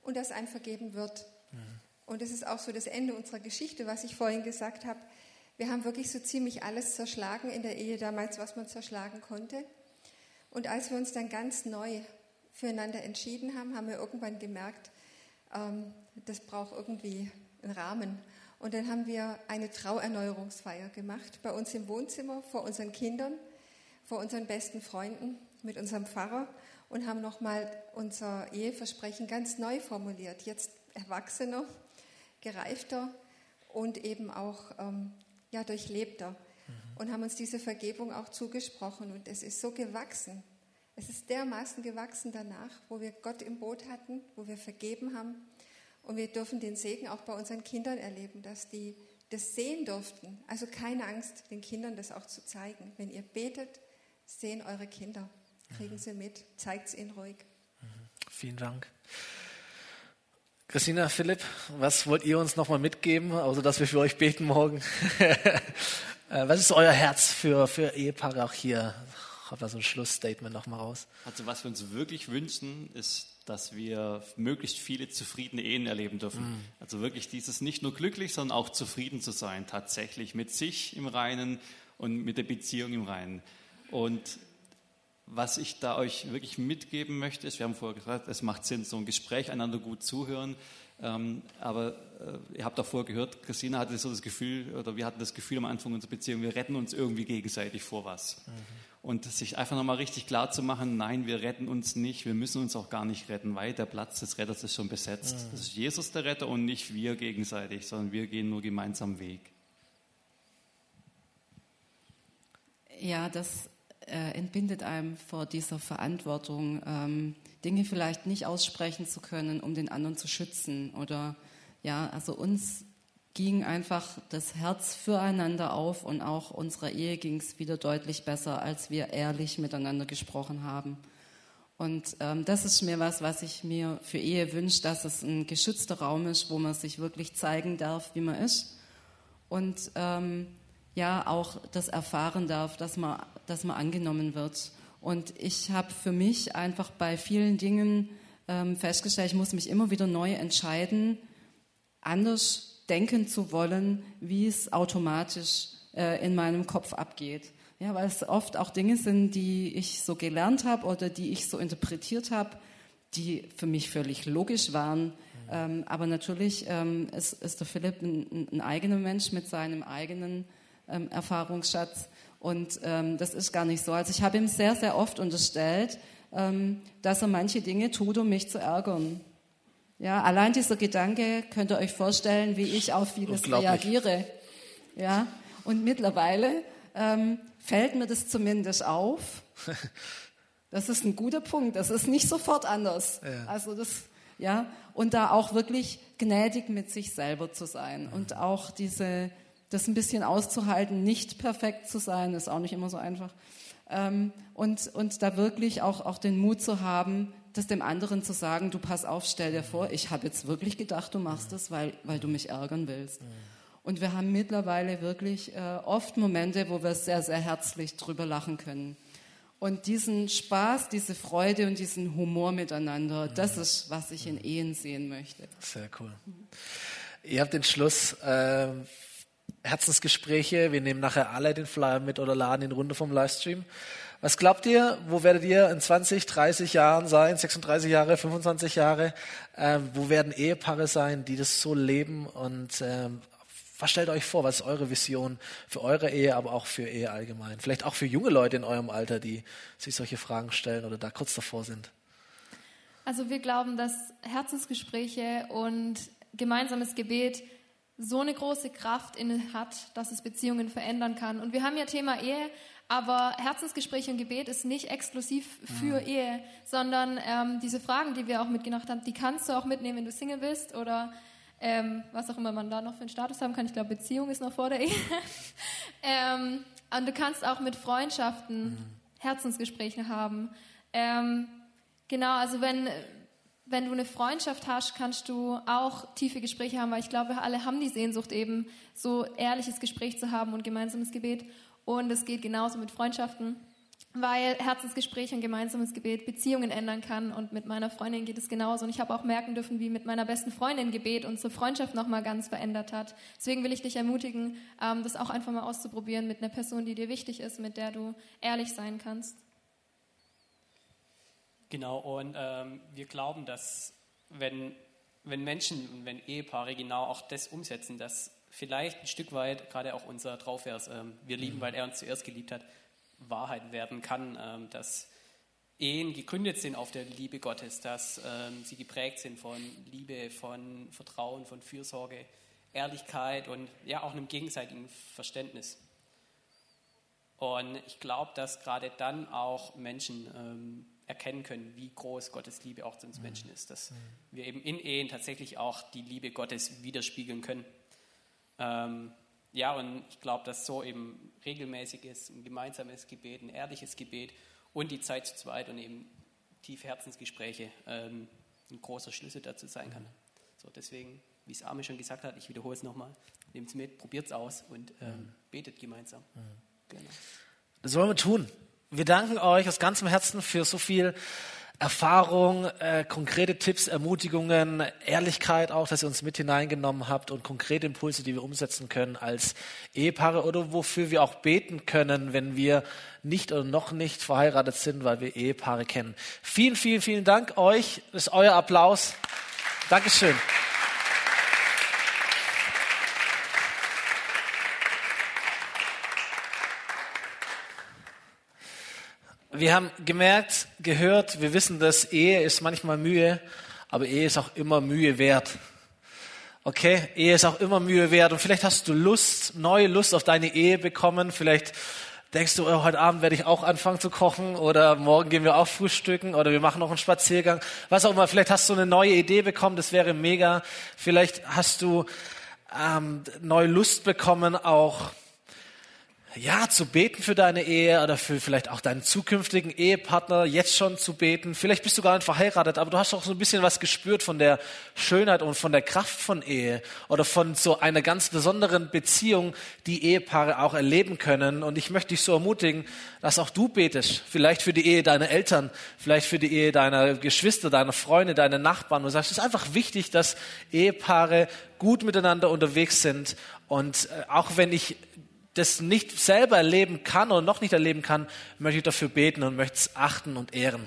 und dass ein vergeben wird. Mhm. Und das ist auch so das Ende unserer Geschichte, was ich vorhin gesagt habe. Wir haben wirklich so ziemlich alles zerschlagen in der Ehe damals, was man zerschlagen konnte. Und als wir uns dann ganz neu füreinander entschieden haben, haben wir irgendwann gemerkt, ähm, das braucht irgendwie einen Rahmen. Und dann haben wir eine Trauerneuerungsfeier gemacht bei uns im Wohnzimmer vor unseren Kindern vor unseren besten Freunden, mit unserem Pfarrer und haben nochmal unser Eheversprechen ganz neu formuliert. Jetzt erwachsener, gereifter und eben auch ähm, ja, durchlebter. Mhm. Und haben uns diese Vergebung auch zugesprochen. Und es ist so gewachsen. Es ist dermaßen gewachsen danach, wo wir Gott im Boot hatten, wo wir vergeben haben. Und wir dürfen den Segen auch bei unseren Kindern erleben, dass die das sehen durften. Also keine Angst, den Kindern das auch zu zeigen. Wenn ihr betet, sehen eure Kinder, kriegen sie mit, zeigt es ihnen ruhig. Vielen Dank. Christina, Philipp, was wollt ihr uns nochmal mitgeben, außer dass wir für euch beten morgen? Äh, was ist euer Herz für, für Ehepaare auch hier? Habt ihr so ein Schlussstatement nochmal raus? Also was wir uns wirklich wünschen, ist, dass wir möglichst viele zufriedene Ehen erleben dürfen. Mm. Also wirklich dieses nicht nur glücklich, sondern auch zufrieden zu sein, tatsächlich mit sich im Reinen und mit der Beziehung im Reinen. Und was ich da euch wirklich mitgeben möchte, ist, wir haben vorher gesagt, es macht Sinn, so ein Gespräch einander gut zuhören. Ähm, aber äh, ihr habt auch vorher gehört, Christina hatte so das Gefühl, oder wir hatten das Gefühl am Anfang unserer Beziehung, wir retten uns irgendwie gegenseitig vor was. Mhm. Und sich einfach nochmal richtig klar zu machen, nein, wir retten uns nicht, wir müssen uns auch gar nicht retten, weil der Platz des Retters ist schon besetzt. Mhm. Das ist Jesus der Retter und nicht wir gegenseitig, sondern wir gehen nur gemeinsam Weg. Ja, das äh, entbindet einem vor dieser Verantwortung, ähm, Dinge vielleicht nicht aussprechen zu können, um den anderen zu schützen. Oder ja, also uns ging einfach das Herz füreinander auf und auch unserer Ehe ging es wieder deutlich besser, als wir ehrlich miteinander gesprochen haben. Und ähm, das ist mir was, was ich mir für Ehe wünsche, dass es ein geschützter Raum ist, wo man sich wirklich zeigen darf, wie man ist. Und ähm, ja, auch das erfahren darf, dass man, dass man angenommen wird. Und ich habe für mich einfach bei vielen Dingen ähm, festgestellt, ich muss mich immer wieder neu entscheiden, anders denken zu wollen, wie es automatisch äh, in meinem Kopf abgeht. Ja, weil es oft auch Dinge sind, die ich so gelernt habe oder die ich so interpretiert habe, die für mich völlig logisch waren. Ähm, aber natürlich ähm, ist, ist, der Philipp ein, ein, eigener Mensch mit seinem eigenen ähm, Erfahrungsschatz. Und ähm, das ist gar nicht so. Also ich habe ihm sehr, sehr oft unterstellt, ähm, dass er manche Dinge tut, um mich zu ärgern. Ja, allein dieser Gedanke könnt ihr euch vorstellen, wie ich auf vieles reagiere. Ja, und mittlerweile ähm, fällt mir das zumindest auf. Das ist ein guter Punkt. Das ist nicht sofort anders. Ja. Also das, ja, und da auch wirklich gnädig mit sich selber zu sein und auch diese, das ein bisschen auszuhalten, nicht perfekt zu sein, ist auch nicht immer so einfach. Ähm, und, und da wirklich auch, auch den Mut zu haben, das dem anderen zu sagen, du pass auf, stell dir vor, ich habe jetzt wirklich gedacht, du machst das, weil, weil du mich ärgern willst. Und wir haben mittlerweile wirklich äh, oft Momente, wo wir sehr, sehr herzlich drüber lachen können. Und diesen Spaß, diese Freude und diesen Humor miteinander, das ist, was ich in Ehen sehen möchte. Sehr cool. Ihr habt den Schluss äh, Herzensgespräche. Wir nehmen nachher alle den Flyer mit oder laden ihn runter vom Livestream. Was glaubt ihr, wo werdet ihr in 20, 30 Jahren sein, 36 Jahre, 25 Jahre? Ähm, wo werden Ehepaare sein, die das so leben? Und ähm, was stellt euch vor? Was ist eure Vision für eure Ehe, aber auch für Ehe allgemein? Vielleicht auch für junge Leute in eurem Alter, die sich solche Fragen stellen oder da kurz davor sind. Also wir glauben, dass Herzensgespräche und gemeinsames Gebet so eine große Kraft inne hat, dass es Beziehungen verändern kann. Und wir haben ja Thema Ehe, aber Herzensgespräch und Gebet ist nicht exklusiv für mhm. Ehe, sondern ähm, diese Fragen, die wir auch mitgebracht haben, die kannst du auch mitnehmen, wenn du Single bist oder ähm, was auch immer man da noch für einen Status haben kann. Ich glaube, Beziehung ist noch vor der Ehe. ähm, und du kannst auch mit Freundschaften mhm. Herzensgespräche haben. Ähm, genau, also wenn, wenn du eine Freundschaft hast, kannst du auch tiefe Gespräche haben, weil ich glaube, wir alle haben die Sehnsucht eben, so ehrliches Gespräch zu haben und gemeinsames Gebet. Und es geht genauso mit Freundschaften, weil Herzensgespräch und gemeinsames Gebet Beziehungen ändern kann. Und mit meiner Freundin geht es genauso. Und ich habe auch merken dürfen, wie mit meiner besten Freundin Gebet unsere Freundschaft nochmal ganz verändert hat. Deswegen will ich dich ermutigen, ähm, das auch einfach mal auszuprobieren mit einer Person, die dir wichtig ist, mit der du ehrlich sein kannst. Genau, und ähm, wir glauben, dass wenn, wenn Menschen und wenn Ehepaare genau auch das umsetzen, dass vielleicht ein Stück weit, gerade auch unser Trauvers, ähm, wir lieben, mhm. weil er uns zuerst geliebt hat, Wahrheit werden kann, ähm, dass Ehen gegründet sind auf der Liebe Gottes, dass ähm, sie geprägt sind von Liebe, von Vertrauen, von Fürsorge, Ehrlichkeit und ja auch einem gegenseitigen Verständnis. Und ich glaube, dass gerade dann auch Menschen ähm, erkennen können, wie groß Gottes Liebe auch zu uns mhm. Menschen ist, dass mhm. wir eben in Ehen tatsächlich auch die Liebe Gottes widerspiegeln können. Ähm, ja, und ich glaube, dass so eben regelmäßiges, ein gemeinsames Gebet, ein ehrliches Gebet und die Zeit zu zweit und eben tiefe Herzensgespräche ähm, ein großer Schlüssel dazu sein kann. So, deswegen, wie es Arme schon gesagt hat, ich wiederhole es nochmal, nehmt es mit, probiert es aus und ähm, mhm. betet gemeinsam. Mhm. Genau. Das wollen wir tun. Wir danken euch aus ganzem Herzen für so viel Erfahrung, äh, konkrete Tipps, Ermutigungen, Ehrlichkeit auch, dass ihr uns mit hineingenommen habt und konkrete Impulse, die wir umsetzen können als Ehepaare oder wofür wir auch beten können, wenn wir nicht oder noch nicht verheiratet sind, weil wir Ehepaare kennen. Vielen, vielen, vielen Dank euch. Das ist euer Applaus. Dankeschön. Wir haben gemerkt, gehört, wir wissen, dass Ehe ist manchmal Mühe, aber Ehe ist auch immer Mühe wert. Okay, Ehe ist auch immer Mühe wert und vielleicht hast du Lust, neue Lust auf deine Ehe bekommen. Vielleicht denkst du, oh, heute Abend werde ich auch anfangen zu kochen oder morgen gehen wir auch frühstücken oder wir machen noch einen Spaziergang. Was auch immer, vielleicht hast du eine neue Idee bekommen, das wäre mega. Vielleicht hast du ähm, neue Lust bekommen, auch ja, zu beten für deine Ehe oder für vielleicht auch deinen zukünftigen Ehepartner, jetzt schon zu beten. Vielleicht bist du gar nicht verheiratet, aber du hast auch so ein bisschen was gespürt von der Schönheit und von der Kraft von Ehe oder von so einer ganz besonderen Beziehung, die Ehepaare auch erleben können. Und ich möchte dich so ermutigen, dass auch du betest. Vielleicht für die Ehe deiner Eltern, vielleicht für die Ehe deiner Geschwister, deiner Freunde, deiner Nachbarn. Du sagst, es ist einfach wichtig, dass Ehepaare gut miteinander unterwegs sind. Und äh, auch wenn ich das nicht selber erleben kann oder noch nicht erleben kann, möchte ich dafür beten und möchte es achten und ehren.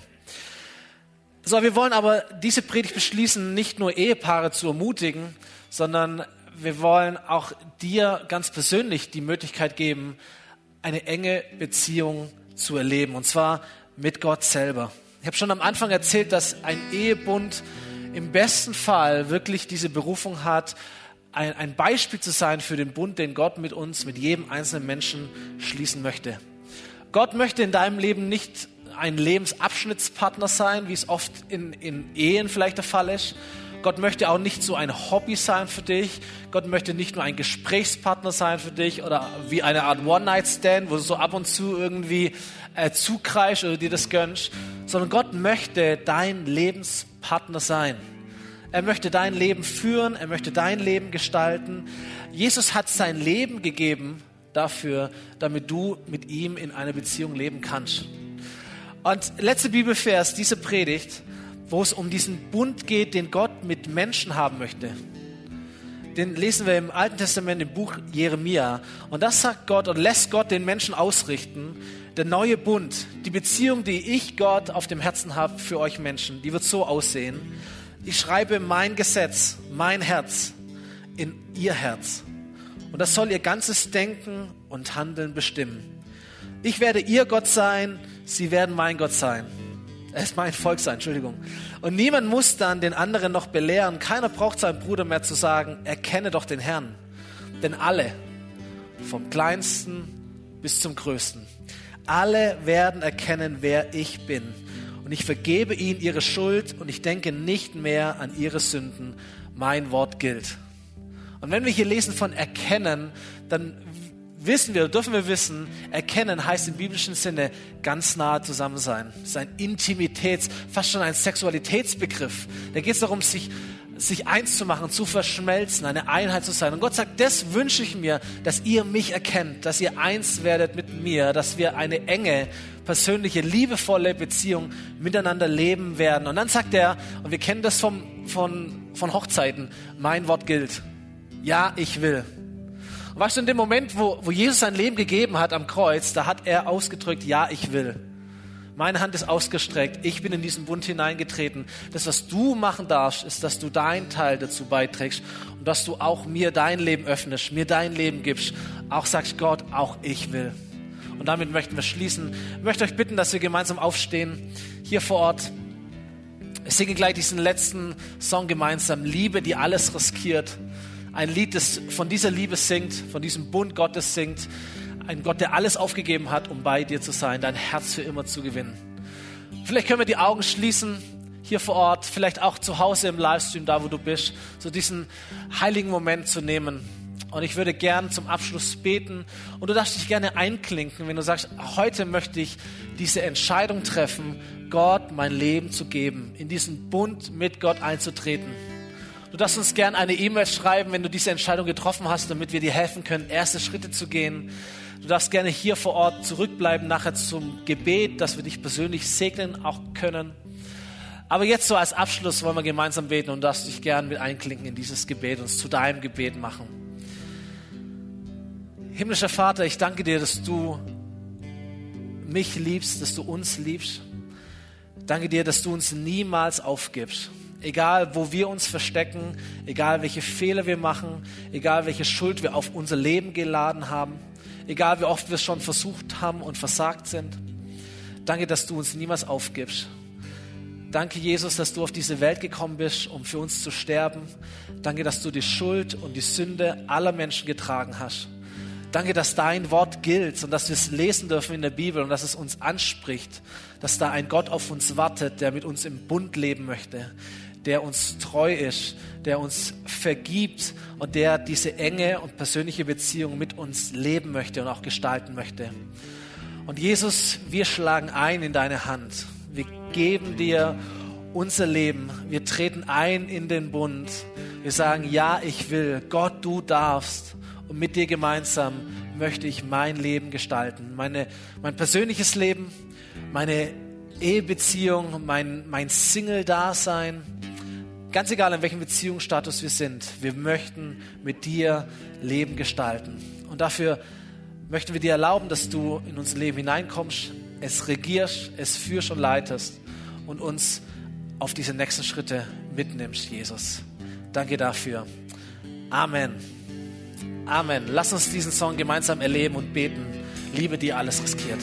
So, wir wollen aber diese Predigt beschließen, nicht nur Ehepaare zu ermutigen, sondern wir wollen auch dir ganz persönlich die Möglichkeit geben, eine enge Beziehung zu erleben, und zwar mit Gott selber. Ich habe schon am Anfang erzählt, dass ein Ehebund im besten Fall wirklich diese Berufung hat, ein, ein Beispiel zu sein für den Bund, den Gott mit uns, mit jedem einzelnen Menschen schließen möchte. Gott möchte in deinem Leben nicht ein Lebensabschnittspartner sein, wie es oft in, in Ehen vielleicht der Fall ist. Gott möchte auch nicht so ein Hobby sein für dich. Gott möchte nicht nur ein Gesprächspartner sein für dich oder wie eine Art One-Night-Stand, wo du so ab und zu irgendwie äh, zugreifst oder dir das gönnst, sondern Gott möchte dein Lebenspartner sein. Er möchte dein Leben führen, er möchte dein Leben gestalten. Jesus hat sein Leben gegeben dafür, damit du mit ihm in einer Beziehung leben kannst. Und letzte Bibelvers, diese Predigt, wo es um diesen Bund geht, den Gott mit Menschen haben möchte. Den lesen wir im Alten Testament im Buch Jeremia. Und das sagt Gott und lässt Gott den Menschen ausrichten. Der neue Bund, die Beziehung, die ich Gott auf dem Herzen habe für euch Menschen, die wird so aussehen ich schreibe mein Gesetz, mein Herz in ihr Herz. Und das soll ihr ganzes Denken und Handeln bestimmen. Ich werde ihr Gott sein, sie werden mein Gott sein. Er ist mein Volk sein, Entschuldigung. Und niemand muss dann den anderen noch belehren. Keiner braucht seinem Bruder mehr zu sagen, erkenne doch den Herrn. Denn alle, vom kleinsten bis zum größten, alle werden erkennen, wer ich bin und ich vergebe ihnen ihre Schuld und ich denke nicht mehr an ihre Sünden. Mein Wort gilt. Und wenn wir hier lesen von erkennen, dann wissen wir, dürfen wir wissen, erkennen heißt im biblischen Sinne ganz nahe zusammen sein. Das ist ein Intimitäts-, fast schon ein Sexualitätsbegriff. Da geht es darum, sich sich eins zu machen, zu verschmelzen, eine Einheit zu sein. Und Gott sagt, das wünsche ich mir, dass ihr mich erkennt, dass ihr eins werdet mit mir, dass wir eine enge, persönliche, liebevolle Beziehung miteinander leben werden. Und dann sagt er, und wir kennen das vom, von, von Hochzeiten, mein Wort gilt. Ja, ich will. Und weißt du, in dem Moment, wo, wo Jesus sein Leben gegeben hat am Kreuz, da hat er ausgedrückt, ja, ich will. Meine Hand ist ausgestreckt. Ich bin in diesen Bund hineingetreten. Das, was du machen darfst, ist, dass du deinen Teil dazu beiträgst und dass du auch mir dein Leben öffnest, mir dein Leben gibst. Auch sagst Gott, auch ich will. Und damit möchten wir schließen. Ich möchte euch bitten, dass wir gemeinsam aufstehen, hier vor Ort. Ich singe gleich diesen letzten Song gemeinsam, Liebe, die alles riskiert. Ein Lied, das von dieser Liebe singt, von diesem Bund Gottes singt ein Gott, der alles aufgegeben hat, um bei dir zu sein, dein Herz für immer zu gewinnen. Vielleicht können wir die Augen schließen, hier vor Ort, vielleicht auch zu Hause im Livestream, da wo du bist, so diesen heiligen Moment zu nehmen. Und ich würde gern zum Abschluss beten und du darfst dich gerne einklinken, wenn du sagst, heute möchte ich diese Entscheidung treffen, Gott mein Leben zu geben, in diesen Bund mit Gott einzutreten. Du darfst uns gern eine E-Mail schreiben, wenn du diese Entscheidung getroffen hast, damit wir dir helfen können, erste Schritte zu gehen. Du darfst gerne hier vor Ort zurückbleiben, nachher zum Gebet, dass wir dich persönlich segnen auch können. Aber jetzt so als Abschluss wollen wir gemeinsam beten und darfst dich gern mit einklinken in dieses Gebet und es zu deinem Gebet machen. Himmlischer Vater, ich danke dir, dass du mich liebst, dass du uns liebst. Danke dir, dass du uns niemals aufgibst. Egal, wo wir uns verstecken, egal welche Fehler wir machen, egal welche Schuld wir auf unser Leben geladen haben, egal wie oft wir es schon versucht haben und versagt sind. Danke, dass du uns niemals aufgibst. Danke, Jesus, dass du auf diese Welt gekommen bist, um für uns zu sterben. Danke, dass du die Schuld und die Sünde aller Menschen getragen hast. Danke, dass dein Wort gilt und dass wir es lesen dürfen in der Bibel und dass es uns anspricht, dass da ein Gott auf uns wartet, der mit uns im Bund leben möchte, der uns treu ist, der uns vergibt und der diese enge und persönliche Beziehung mit uns leben möchte und auch gestalten möchte. Und Jesus, wir schlagen ein in deine Hand. Wir geben dir unser Leben. Wir treten ein in den Bund. Wir sagen, ja, ich will. Gott, du darfst. Und mit dir gemeinsam möchte ich mein Leben gestalten. Meine, mein persönliches Leben, meine Ehebeziehung, mein, mein Single-Dasein. Ganz egal, in welchem Beziehungsstatus wir sind. Wir möchten mit dir Leben gestalten. Und dafür möchten wir dir erlauben, dass du in unser Leben hineinkommst, es regierst, es führst und leitest und uns auf diese nächsten Schritte mitnimmst, Jesus. Danke dafür. Amen. Amen. Lass uns diesen Song gemeinsam erleben und beten. Liebe, die alles riskiert.